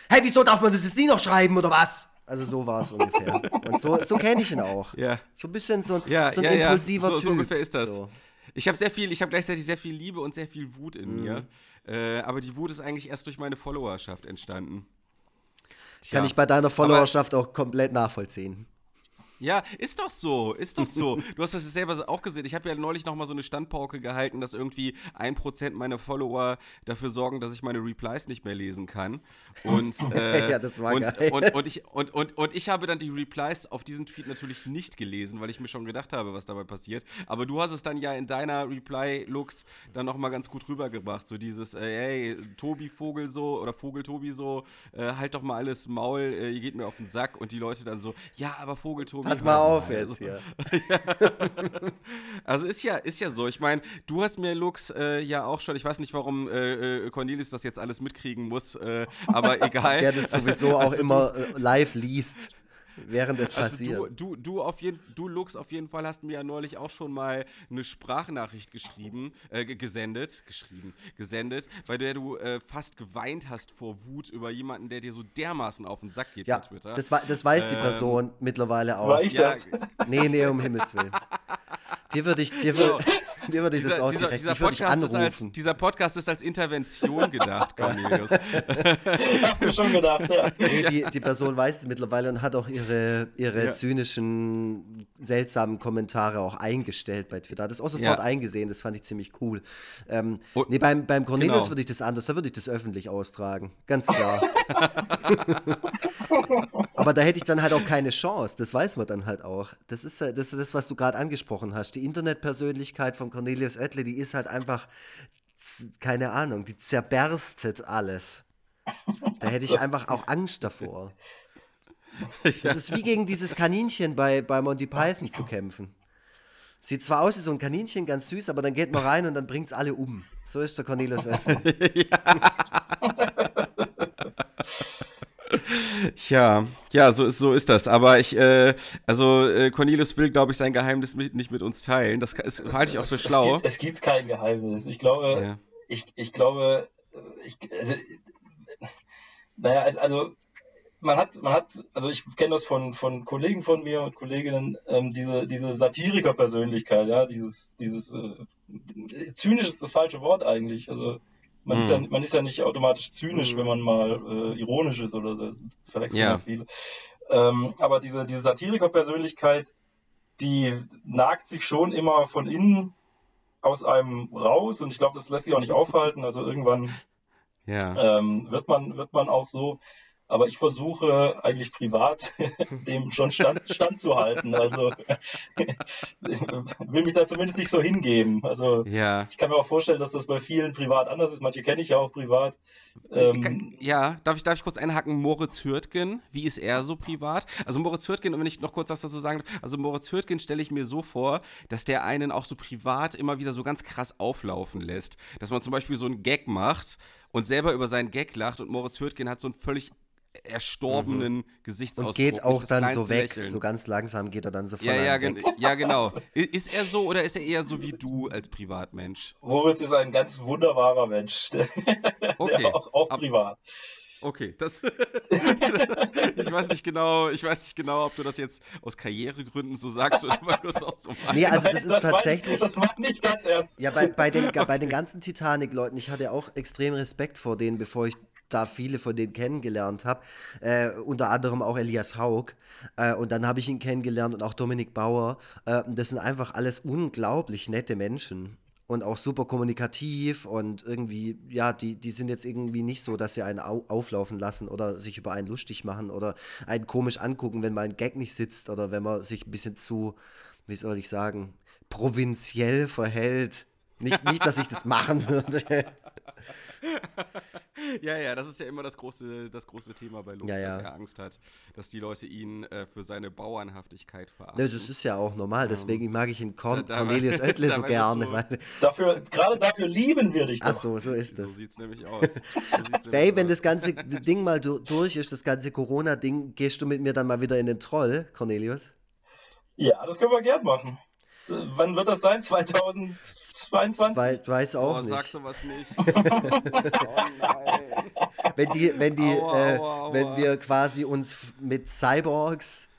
hey, wieso darf man das jetzt nie noch schreiben oder was? Also so war es ungefähr. Und so, so kenne ich ihn auch. Ja. So ein bisschen so, ja, so ein ja, impulsiver so, Typ. So ungefähr ist das. So. Ich habe sehr viel, ich habe gleichzeitig sehr viel Liebe und sehr viel Wut in mhm. mir. Äh, aber die Wut ist eigentlich erst durch meine Followerschaft entstanden. Kann ich bei deiner Followerschaft auch komplett nachvollziehen. Ja, ist doch so, ist doch so. Du hast das selber auch gesehen. Ich habe ja neulich noch mal so eine Standpauke gehalten, dass irgendwie ein Prozent meiner Follower dafür sorgen, dass ich meine Replies nicht mehr lesen kann. Und, äh, ja, das war und, geil. Und, und, ich, und, und, und ich habe dann die Replies auf diesen Tweet natürlich nicht gelesen, weil ich mir schon gedacht habe, was dabei passiert. Aber du hast es dann ja in deiner Reply-Looks dann noch mal ganz gut rübergebracht. So dieses, äh, hey, Tobi Vogel so oder Vogel Tobi so, äh, halt doch mal alles Maul, äh, ihr geht mir auf den Sack. Und die Leute dann so, ja, aber Vogel Tobi Pass mal auf jetzt hier. also ist ja, ist ja so. Ich meine, du hast mir Lux äh, ja auch schon, ich weiß nicht, warum äh, äh Cornelius das jetzt alles mitkriegen muss, äh, aber egal. Der das sowieso auch also immer äh, live liest während es also passiert. Du, du, du, auf jeden, du, Lux, auf jeden Fall hast mir ja neulich auch schon mal eine Sprachnachricht geschrieben, äh, gesendet, geschrieben, gesendet, bei der du äh, fast geweint hast vor Wut über jemanden, der dir so dermaßen auf den Sack geht ja, bei Twitter. Das, das weiß ähm, die Person mittlerweile auch. War ich ja, das? Nee, nee, um Himmels Willen. Dir würde ich, dir würde, dir würde ich das auch dieser, direkt dieser Podcast, ist als, dieser Podcast ist als Intervention gedacht, Cornelius. Hast du schon gedacht, ja. Nee, die, die Person weiß es mittlerweile und hat auch ihre, ihre ja. zynischen, seltsamen Kommentare auch eingestellt bei Twitter. Hat das auch sofort ja. eingesehen, das fand ich ziemlich cool. Ähm, und, nee, beim, beim Cornelius genau. würde ich das anders, da würde ich das öffentlich austragen. Ganz klar. Aber da hätte ich dann halt auch keine Chance, das weiß man dann halt auch. Das ist das, ist das was du gerade angesprochen hast die Internetpersönlichkeit von Cornelius Oettle, die ist halt einfach, keine Ahnung, die zerberstet alles. Da hätte ich einfach auch Angst davor. Das ist wie gegen dieses Kaninchen bei, bei Monty Python zu kämpfen. Sieht zwar aus wie so ein Kaninchen, ganz süß, aber dann geht man rein und dann bringt es alle um. So ist der Cornelius Oettle. ja. Ja, ja, so ist, so ist das. Aber ich, äh, also äh, Cornelius will, glaube ich, sein Geheimnis mit, nicht mit uns teilen. Das, das halte ich auch für schlau. Es gibt, es gibt kein Geheimnis. Ich glaube, ja. ich, ich glaube, ich, also, naja, also, also man hat, man hat, also ich kenne das von, von Kollegen von mir und Kolleginnen, ähm, diese, diese Satiriker-Persönlichkeit, ja, dieses, dieses äh, zynisch ist das falsche Wort eigentlich. Also man, hm. ist ja, hm. man ist ja nicht automatisch zynisch, hm. wenn man mal äh, ironisch ist oder das verwechseln ja viele. Ähm, aber diese, diese Satiriker-Persönlichkeit, die nagt sich schon immer von innen aus einem raus und ich glaube, das lässt sich auch nicht aufhalten. Also irgendwann ja. ähm, wird, man, wird man auch so. Aber ich versuche eigentlich privat dem schon stand, standzuhalten. Also will mich da zumindest nicht so hingeben. Also ja. ich kann mir auch vorstellen, dass das bei vielen privat anders ist. Manche kenne ich ja auch privat. Ähm, ja, darf ich, darf ich kurz einhaken? Moritz Hürtgen, wie ist er so privat? Also Moritz Hürtgen, und wenn ich noch kurz was dazu sagen darf, also Moritz Hürtgen stelle ich mir so vor, dass der einen auch so privat immer wieder so ganz krass auflaufen lässt. Dass man zum Beispiel so einen Gag macht und selber über seinen Gag lacht und Moritz Hürtgen hat so einen völlig erstorbenen mhm. Gesichtsausdruck. Und geht auch dann so weg, Lächeln. so ganz langsam geht er dann so von ja, ja, gen ja, genau. Ist er so oder ist er eher so wie du als Privatmensch? Moritz ist ein ganz wunderbarer Mensch, der, okay. der auch, auch privat. Okay, das. ich weiß nicht genau, ich weiß nicht genau, ob du das jetzt aus Karrieregründen so sagst oder weil du es auch so meinst. Nee, also das ist das tatsächlich. War, das war nicht ganz ernst. Ja, bei, bei, den, bei den ganzen Titanic-Leuten, ich hatte auch extrem Respekt vor denen, bevor ich da viele von denen kennengelernt habe. Äh, unter anderem auch Elias Haug. Äh, und dann habe ich ihn kennengelernt und auch Dominik Bauer. Äh, das sind einfach alles unglaublich nette Menschen und auch super kommunikativ und irgendwie, ja, die, die sind jetzt irgendwie nicht so, dass sie einen au auflaufen lassen oder sich über einen lustig machen oder einen komisch angucken, wenn mal ein Gag nicht sitzt oder wenn man sich ein bisschen zu, wie soll ich sagen, provinziell verhält. Nicht, nicht dass ich das machen würde. ja, ja, das ist ja immer das große, das große Thema bei Lux, ja, ja. dass er Angst hat, dass die Leute ihn äh, für seine Bauernhaftigkeit verachten. Ja, das ist ja auch normal, deswegen mag ich ihn Corn da, Cornelius Oettle so gerne. So dafür, gerade dafür lieben wir dich doch. Ach so, so ist das. So sieht es nämlich aus. So Babe, wenn das ganze Ding mal durch ist, das ganze Corona-Ding, gehst du mit mir dann mal wieder in den Troll, Cornelius? Ja, das können wir gern machen. Wann wird das sein? 2022? Zwei, weiß auch oh, nicht. Sag sowas nicht. oh nein. Wenn die, wenn die, aua, äh, aua, aua. wenn wir quasi uns mit Cyborgs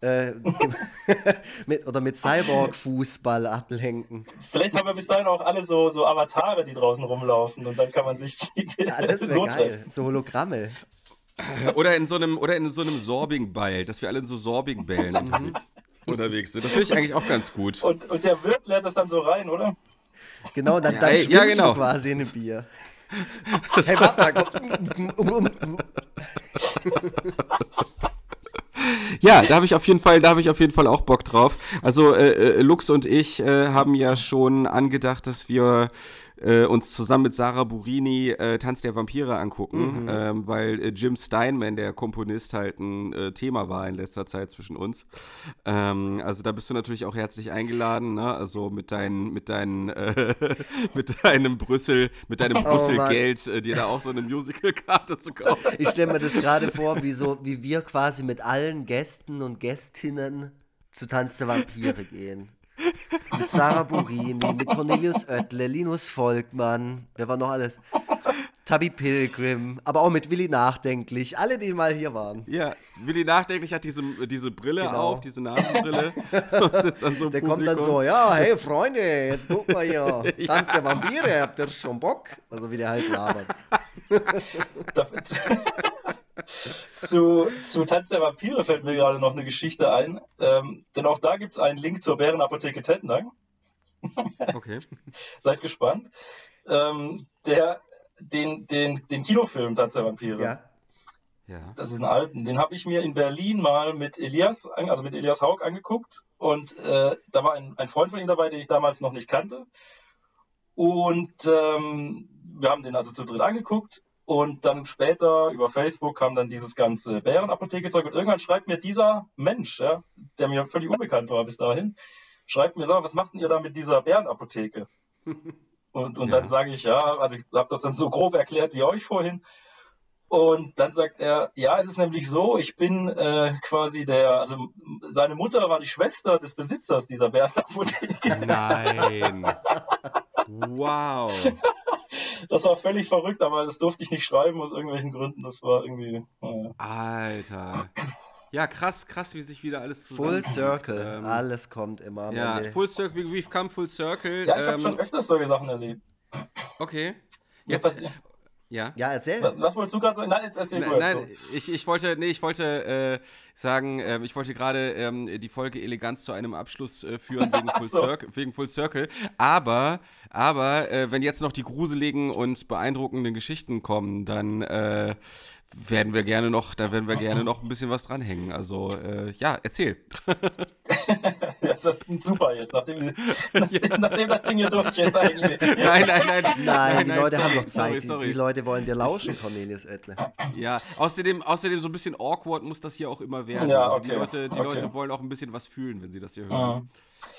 äh, mit, oder mit Cyborg-Fußball ablenken. Vielleicht haben wir bis dahin auch alle so, so Avatare, die draußen rumlaufen und dann kann man sich. ja, das wäre so geil. So Hologramme. Oder in so einem, oder in so einem Sorbing-Ball, dass wir alle in so Sorbing-Bällen mhm unterwegs sind. Das finde ich eigentlich auch ganz gut. Und, und der Wirt leert das dann so rein, oder? Genau, dann, dann ja, ja, genau. du quasi in ein Bier. hey, warte mal. Ja, da habe ich auf jeden Fall, da habe ich auf jeden Fall auch Bock drauf. Also äh, äh Lux und ich äh, haben ja schon angedacht, dass wir äh, uns zusammen mit Sarah Burini äh, Tanz der Vampire angucken, mhm. ähm, weil äh, Jim Steinman, der Komponist, halt ein äh, Thema war in letzter Zeit zwischen uns. Ähm, also da bist du natürlich auch herzlich eingeladen, ne? Also mit deinen, mit deinen, äh, mit deinem Brüssel, mit deinem oh, Brüssel-Geld, dir da auch so eine Musical-Karte zu kaufen. Ich stelle mir das gerade vor, wie so, wie wir quasi mit allen Gästen und Gästinnen zu Tanz der Vampire gehen. Mit Sarah Burini, mit Cornelius Oettle, Linus Volkmann, wer war noch alles? Tabby Pilgrim, aber auch mit Willi Nachdenklich, alle, die mal hier waren. Ja, Willi Nachdenklich hat diese, diese Brille genau. auf, diese Nasenbrille und sitzt an so Der Publikum. kommt dann so, ja, hey Freunde, jetzt guck mal hier, Tanz der Vampire, habt ihr schon Bock? Also wie der halt labert. Zu, zu Tanz der Vampire fällt mir gerade noch eine Geschichte ein. Ähm, denn auch da gibt es einen Link zur Bärenapotheke Tettnang. Okay. Seid gespannt. Ähm, der, den, den, den Kinofilm Tanz der Vampire. Ja. Ja. Das ist ein alten. Den habe ich mir in Berlin mal mit Elias, also mit Elias Haug angeguckt. Und äh, da war ein, ein Freund von ihm dabei, den ich damals noch nicht kannte. Und ähm, wir haben den also zu dritt angeguckt und dann später über Facebook kam dann dieses ganze Bärenapotheke-Zeug. Und irgendwann schreibt mir dieser Mensch, ja, der mir völlig unbekannt war bis dahin, schreibt mir, sag, was macht denn ihr da mit dieser Bärenapotheke? Und, und ja. dann sage ich, ja, also ich habe das dann so grob erklärt wie euch vorhin. Und dann sagt er, ja, es ist nämlich so, ich bin äh, quasi der, also seine Mutter war die Schwester des Besitzers dieser Bärenapotheke. Nein. wow. Das war völlig verrückt, aber das durfte ich nicht schreiben aus irgendwelchen Gründen. Das war irgendwie. Naja. Alter. Ja, krass, krass, wie sich wieder alles zusammen. Full Circle, ähm, alles kommt immer. Ja, Full Circle, we've come full circle. Ja, ich ähm, habe schon öfters solche Sachen erlebt. Okay. Jetzt, ja. Ja, erzähl. Was wolltest du gerade sagen? Nein, jetzt erzähl nein, nein, ich, ich wollte, nee, ich wollte äh, sagen, äh, ich wollte gerade ähm, die Folge elegant zu einem Abschluss äh, führen wegen Full, so. Circle, wegen Full Circle. Aber, aber äh, wenn jetzt noch die gruseligen und beeindruckenden Geschichten kommen, dann äh, werden wir gerne noch, da werden wir gerne noch ein bisschen was dranhängen. Also äh, ja, erzähl. das ist super jetzt, nachdem, nachdem, nachdem, das Ding hier durch ist eigentlich. Nein, nein, nein. Nein, nein die nein, Leute sorry, haben doch Zeit. Sorry, sorry. Die, die, Leute wollen dir lauschen, Cornelius Oettle. Ja, außerdem, außerdem so ein bisschen awkward muss das hier auch immer werden. Ja, also okay, die Leute, die okay. Leute wollen auch ein bisschen was fühlen, wenn sie das hier hören.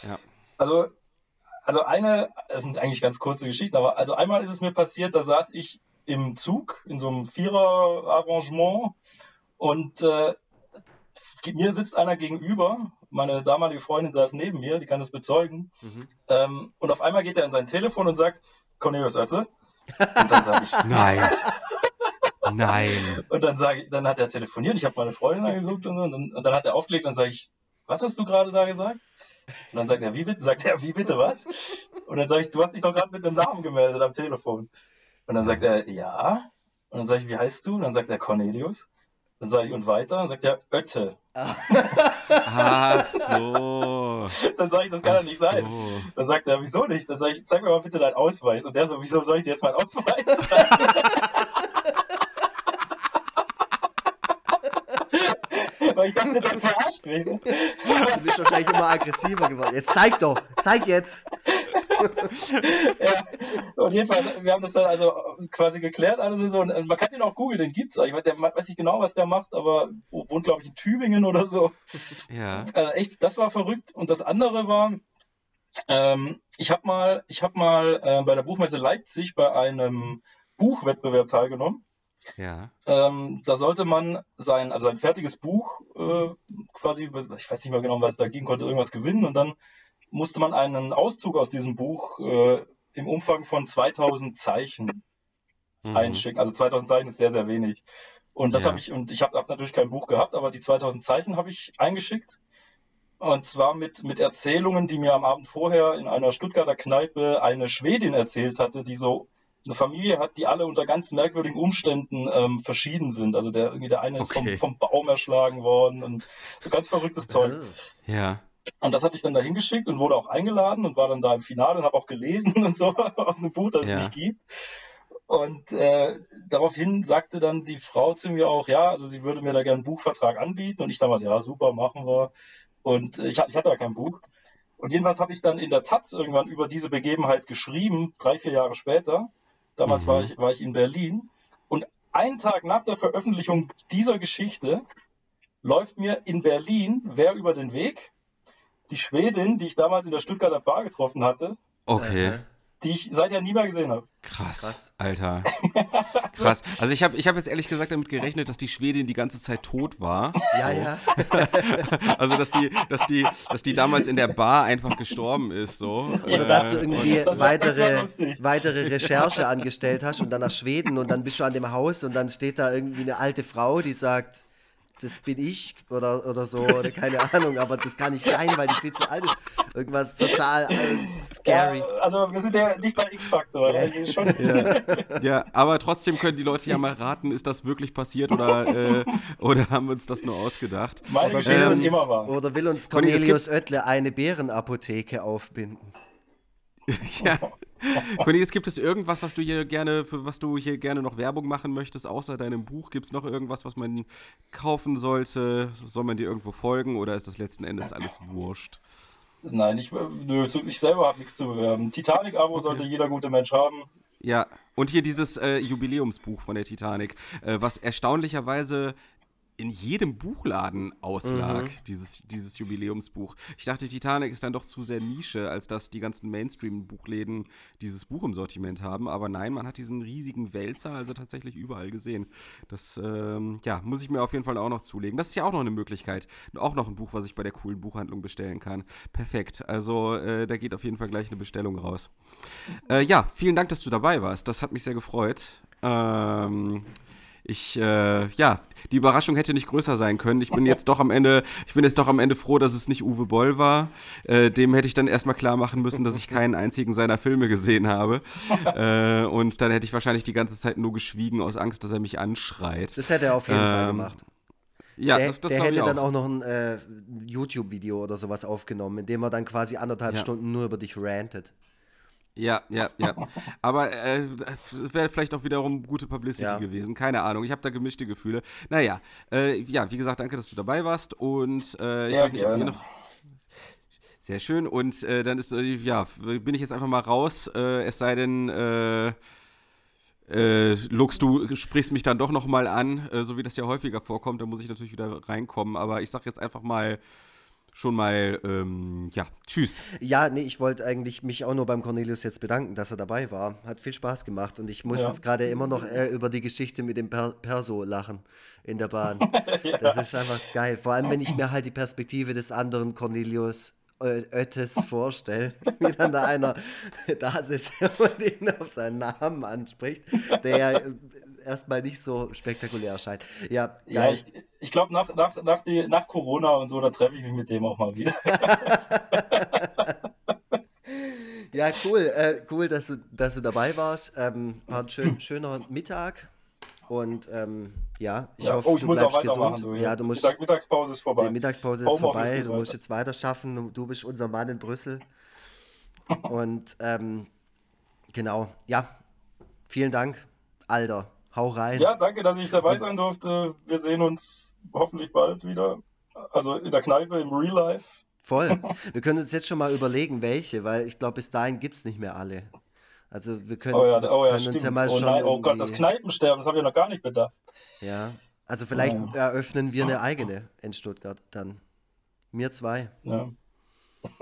Mhm. Ja. Also, also eine, das sind eigentlich ganz kurze Geschichten, aber also einmal ist es mir passiert, da saß ich im Zug, in so einem Vierer-Arrangement. Und äh, mir sitzt einer gegenüber, meine damalige Freundin saß neben mir, die kann das bezeugen. Mhm. Ähm, und auf einmal geht er in sein Telefon und sagt, Cornelius Oettel. Und dann sage ich, nein. Nein. Und dann sage ich, dann hat er telefoniert, ich habe meine Freundin angeguckt und, und, dann, und dann hat er aufgelegt und sage ich, was hast du gerade da gesagt? Und dann sagt er, wie bitte? Sagt er, wie bitte was? Und dann sage ich, du hast dich doch gerade mit einem Namen gemeldet am Telefon. Und dann sagt er, ja. Und dann sage ich, wie heißt du? Und dann sagt er Cornelius. Dann sage ich, und weiter? Dann sagt er, Ötte. Ach so. Dann sage ich, das kann doch nicht so. sein. Dann sagt er, wieso nicht? Dann sage ich, zeig mir mal bitte deinen Ausweis. Und der so, wieso soll ich dir jetzt meinen Ausweis zeigen? Weil ich dachte, du verarscht mich. Du bist wahrscheinlich immer aggressiver geworden. Jetzt zeig doch, zeig jetzt. ja, und jedenfalls, wir haben das dann also quasi geklärt, alles so. Und man kann den auch googeln, den gibt's. Ich weiß, der, weiß nicht genau, was der macht, aber wohnt, glaube ich, in Tübingen oder so. Ja. Also echt, das war verrückt. Und das andere war, ähm, ich habe mal, ich hab mal äh, bei der Buchmesse Leipzig bei einem Buchwettbewerb teilgenommen. Ja. Ähm, da sollte man sein, also ein fertiges Buch äh, quasi, ich weiß nicht mehr genau, was da ging, konnte irgendwas gewinnen und dann musste man einen Auszug aus diesem Buch äh, im Umfang von 2000 Zeichen mhm. einschicken. Also 2000 Zeichen ist sehr, sehr wenig. Und das ja. habe ich, und ich habe hab natürlich kein Buch gehabt, aber die 2000 Zeichen habe ich eingeschickt. Und zwar mit, mit Erzählungen, die mir am Abend vorher in einer Stuttgarter Kneipe eine Schwedin erzählt hatte, die so eine Familie hat, die alle unter ganz merkwürdigen Umständen ähm, verschieden sind. Also der irgendwie der eine ist okay. vom, vom Baum erschlagen worden und so ganz verrücktes Zeug. Ja. Und das hatte ich dann da hingeschickt und wurde auch eingeladen und war dann da im Finale und habe auch gelesen und so aus einem Buch, das es nicht gibt. Und äh, daraufhin sagte dann die Frau zu mir auch, ja, also sie würde mir da gerne einen Buchvertrag anbieten. Und ich damals, ja, super, machen wir. Und äh, ich, ich hatte ja kein Buch. Und jedenfalls habe ich dann in der Taz irgendwann über diese Begebenheit geschrieben, drei, vier Jahre später. Damals mhm. war, ich, war ich in Berlin. Und einen Tag nach der Veröffentlichung dieser Geschichte läuft mir in Berlin wer über den Weg? Die Schwedin, die ich damals in der Stuttgarter Bar getroffen hatte. Okay. Die ich seither nie mehr gesehen habe. Krass, Krass, Alter. Krass. Also ich habe ich hab jetzt ehrlich gesagt damit gerechnet, dass die Schwedin die ganze Zeit tot war. Ja, so. ja. also dass die, dass die, dass die damals in der Bar einfach gestorben ist. So. Oder dass du irgendwie das weitere, weitere Recherche angestellt hast und dann nach Schweden und dann bist du an dem Haus und dann steht da irgendwie eine alte Frau, die sagt, das bin ich oder, oder so oder keine Ahnung, aber das kann nicht sein, weil die viel zu alt ist. Irgendwas total äh, scary. Ja, also wir sind ja nicht bei X-Factor. Ja. Ja. ja. aber trotzdem können die Leute ja mal raten, ist das wirklich passiert oder, äh, oder haben wir uns das nur ausgedacht? Meine oder, will uns, immer wahr. oder will uns Cornelius Oettle eine Bärenapotheke aufbinden? ja. Cornelius, gibt es irgendwas, was du hier gerne, für was du hier gerne noch Werbung machen möchtest, außer deinem Buch? Gibt es noch irgendwas, was man kaufen sollte? Soll man dir irgendwo folgen oder ist das letzten Endes alles wurscht? Nein, ich, nö, ich selber habe nichts zu bewerben. Titanic-Abo okay. sollte jeder gute Mensch haben. Ja, und hier dieses äh, Jubiläumsbuch von der Titanic, äh, was erstaunlicherweise in jedem Buchladen auslag, mhm. dieses, dieses Jubiläumsbuch. Ich dachte, Titanic ist dann doch zu sehr Nische, als dass die ganzen Mainstream-Buchläden dieses Buch im Sortiment haben. Aber nein, man hat diesen riesigen Wälzer also tatsächlich überall gesehen. Das, ähm, ja, muss ich mir auf jeden Fall auch noch zulegen. Das ist ja auch noch eine Möglichkeit. Auch noch ein Buch, was ich bei der coolen Buchhandlung bestellen kann. Perfekt. Also, äh, da geht auf jeden Fall gleich eine Bestellung raus. Äh, ja, vielen Dank, dass du dabei warst. Das hat mich sehr gefreut. Ähm, ich, äh, ja, die Überraschung hätte nicht größer sein können. Ich bin jetzt doch am Ende, ich bin jetzt doch am Ende froh, dass es nicht Uwe Boll war. Äh, dem hätte ich dann erstmal klar machen müssen, dass ich keinen einzigen seiner Filme gesehen habe. äh, und dann hätte ich wahrscheinlich die ganze Zeit nur geschwiegen aus Angst, dass er mich anschreit. Das hätte er auf jeden ähm, Fall gemacht. Ja, der, das, das der hätte auch. dann auch noch ein äh, YouTube-Video oder sowas aufgenommen, in dem er dann quasi anderthalb ja. Stunden nur über dich rantet. Ja, ja, ja. Aber äh, wäre vielleicht auch wiederum gute Publicity ja. gewesen. Keine Ahnung. Ich habe da gemischte Gefühle. Naja, äh, ja, wie gesagt, danke, dass du dabei warst. Und äh, ich weiß nicht, ob ihr noch. Sehr schön. Und äh, dann ist, äh, ja, bin ich jetzt einfach mal raus. Äh, es sei denn, äh, äh, Lux, du sprichst mich dann doch noch mal an, so wie das ja häufiger vorkommt. Da muss ich natürlich wieder reinkommen. Aber ich sag jetzt einfach mal schon mal, ähm, ja, tschüss. Ja, nee, ich wollte eigentlich mich auch nur beim Cornelius jetzt bedanken, dass er dabei war. Hat viel Spaß gemacht und ich muss Ja. jetzt gerade immer noch äh, über die Geschichte mit dem per Perso lachen in der Bahn. Ja. Das ist einfach geil. Vor allem, wenn ich mir halt die Perspektive des anderen Cornelius Oettes vorstelle, wie dann da einer da sitzt und ihn auf seinen Namen anspricht, der ja äh, erstmal nicht so spektakulär erscheint. Ja, Ja, ich, ich glaube, nach, nach, nach, die, nach Corona und so, da treffe ich mich mit dem auch mal wieder. Ja, cool. Äh, cool, dass du, dass du dabei warst. Ähm, war ein schön, schöner Mittag. Und ähm, ja, ich Ja, hoffe, oh, ich du bleibst gesund. Du, ja, du musst, Mittag, Mittagspause ist vorbei. die Mittagspause ist Homeoffice vorbei. Du musst jetzt weiter schaffen. Du, du bist unser Mann in Brüssel. Und ähm, genau, ja, vielen Dank, Alter. Hau rein. Ja, danke, dass ich dabei sein durfte. Wir sehen uns hoffentlich bald wieder. Also in der Kneipe im Real Life. Voll. Wir können uns jetzt schon mal überlegen, welche, weil ich glaube, bis dahin gibt es nicht mehr alle. Also wir können, Oh ja, oh ja, können uns ja mal Oh schon nein, oh Gott, das Kneipensterben, das habe ich noch gar nicht bedacht. Ja, also vielleicht Ja. eröffnen wir eine eigene in Stuttgart dann. Mir zwei. Ja.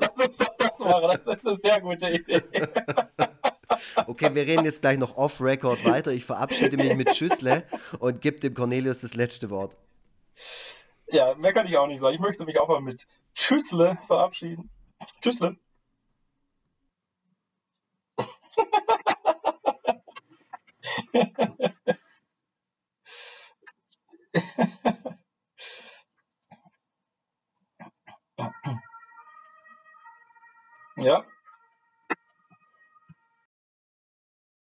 Lass uns doch das machen, das ist eine sehr gute Idee. Okay, wir reden jetzt gleich noch off-Record weiter. Ich verabschiede mich mit Tschüssle und gebe dem Cornelius das letzte Wort. Ja, mehr kann ich auch nicht sagen. Ich möchte mich auch mal mit Tschüssle verabschieden. Tschüssle. Ja,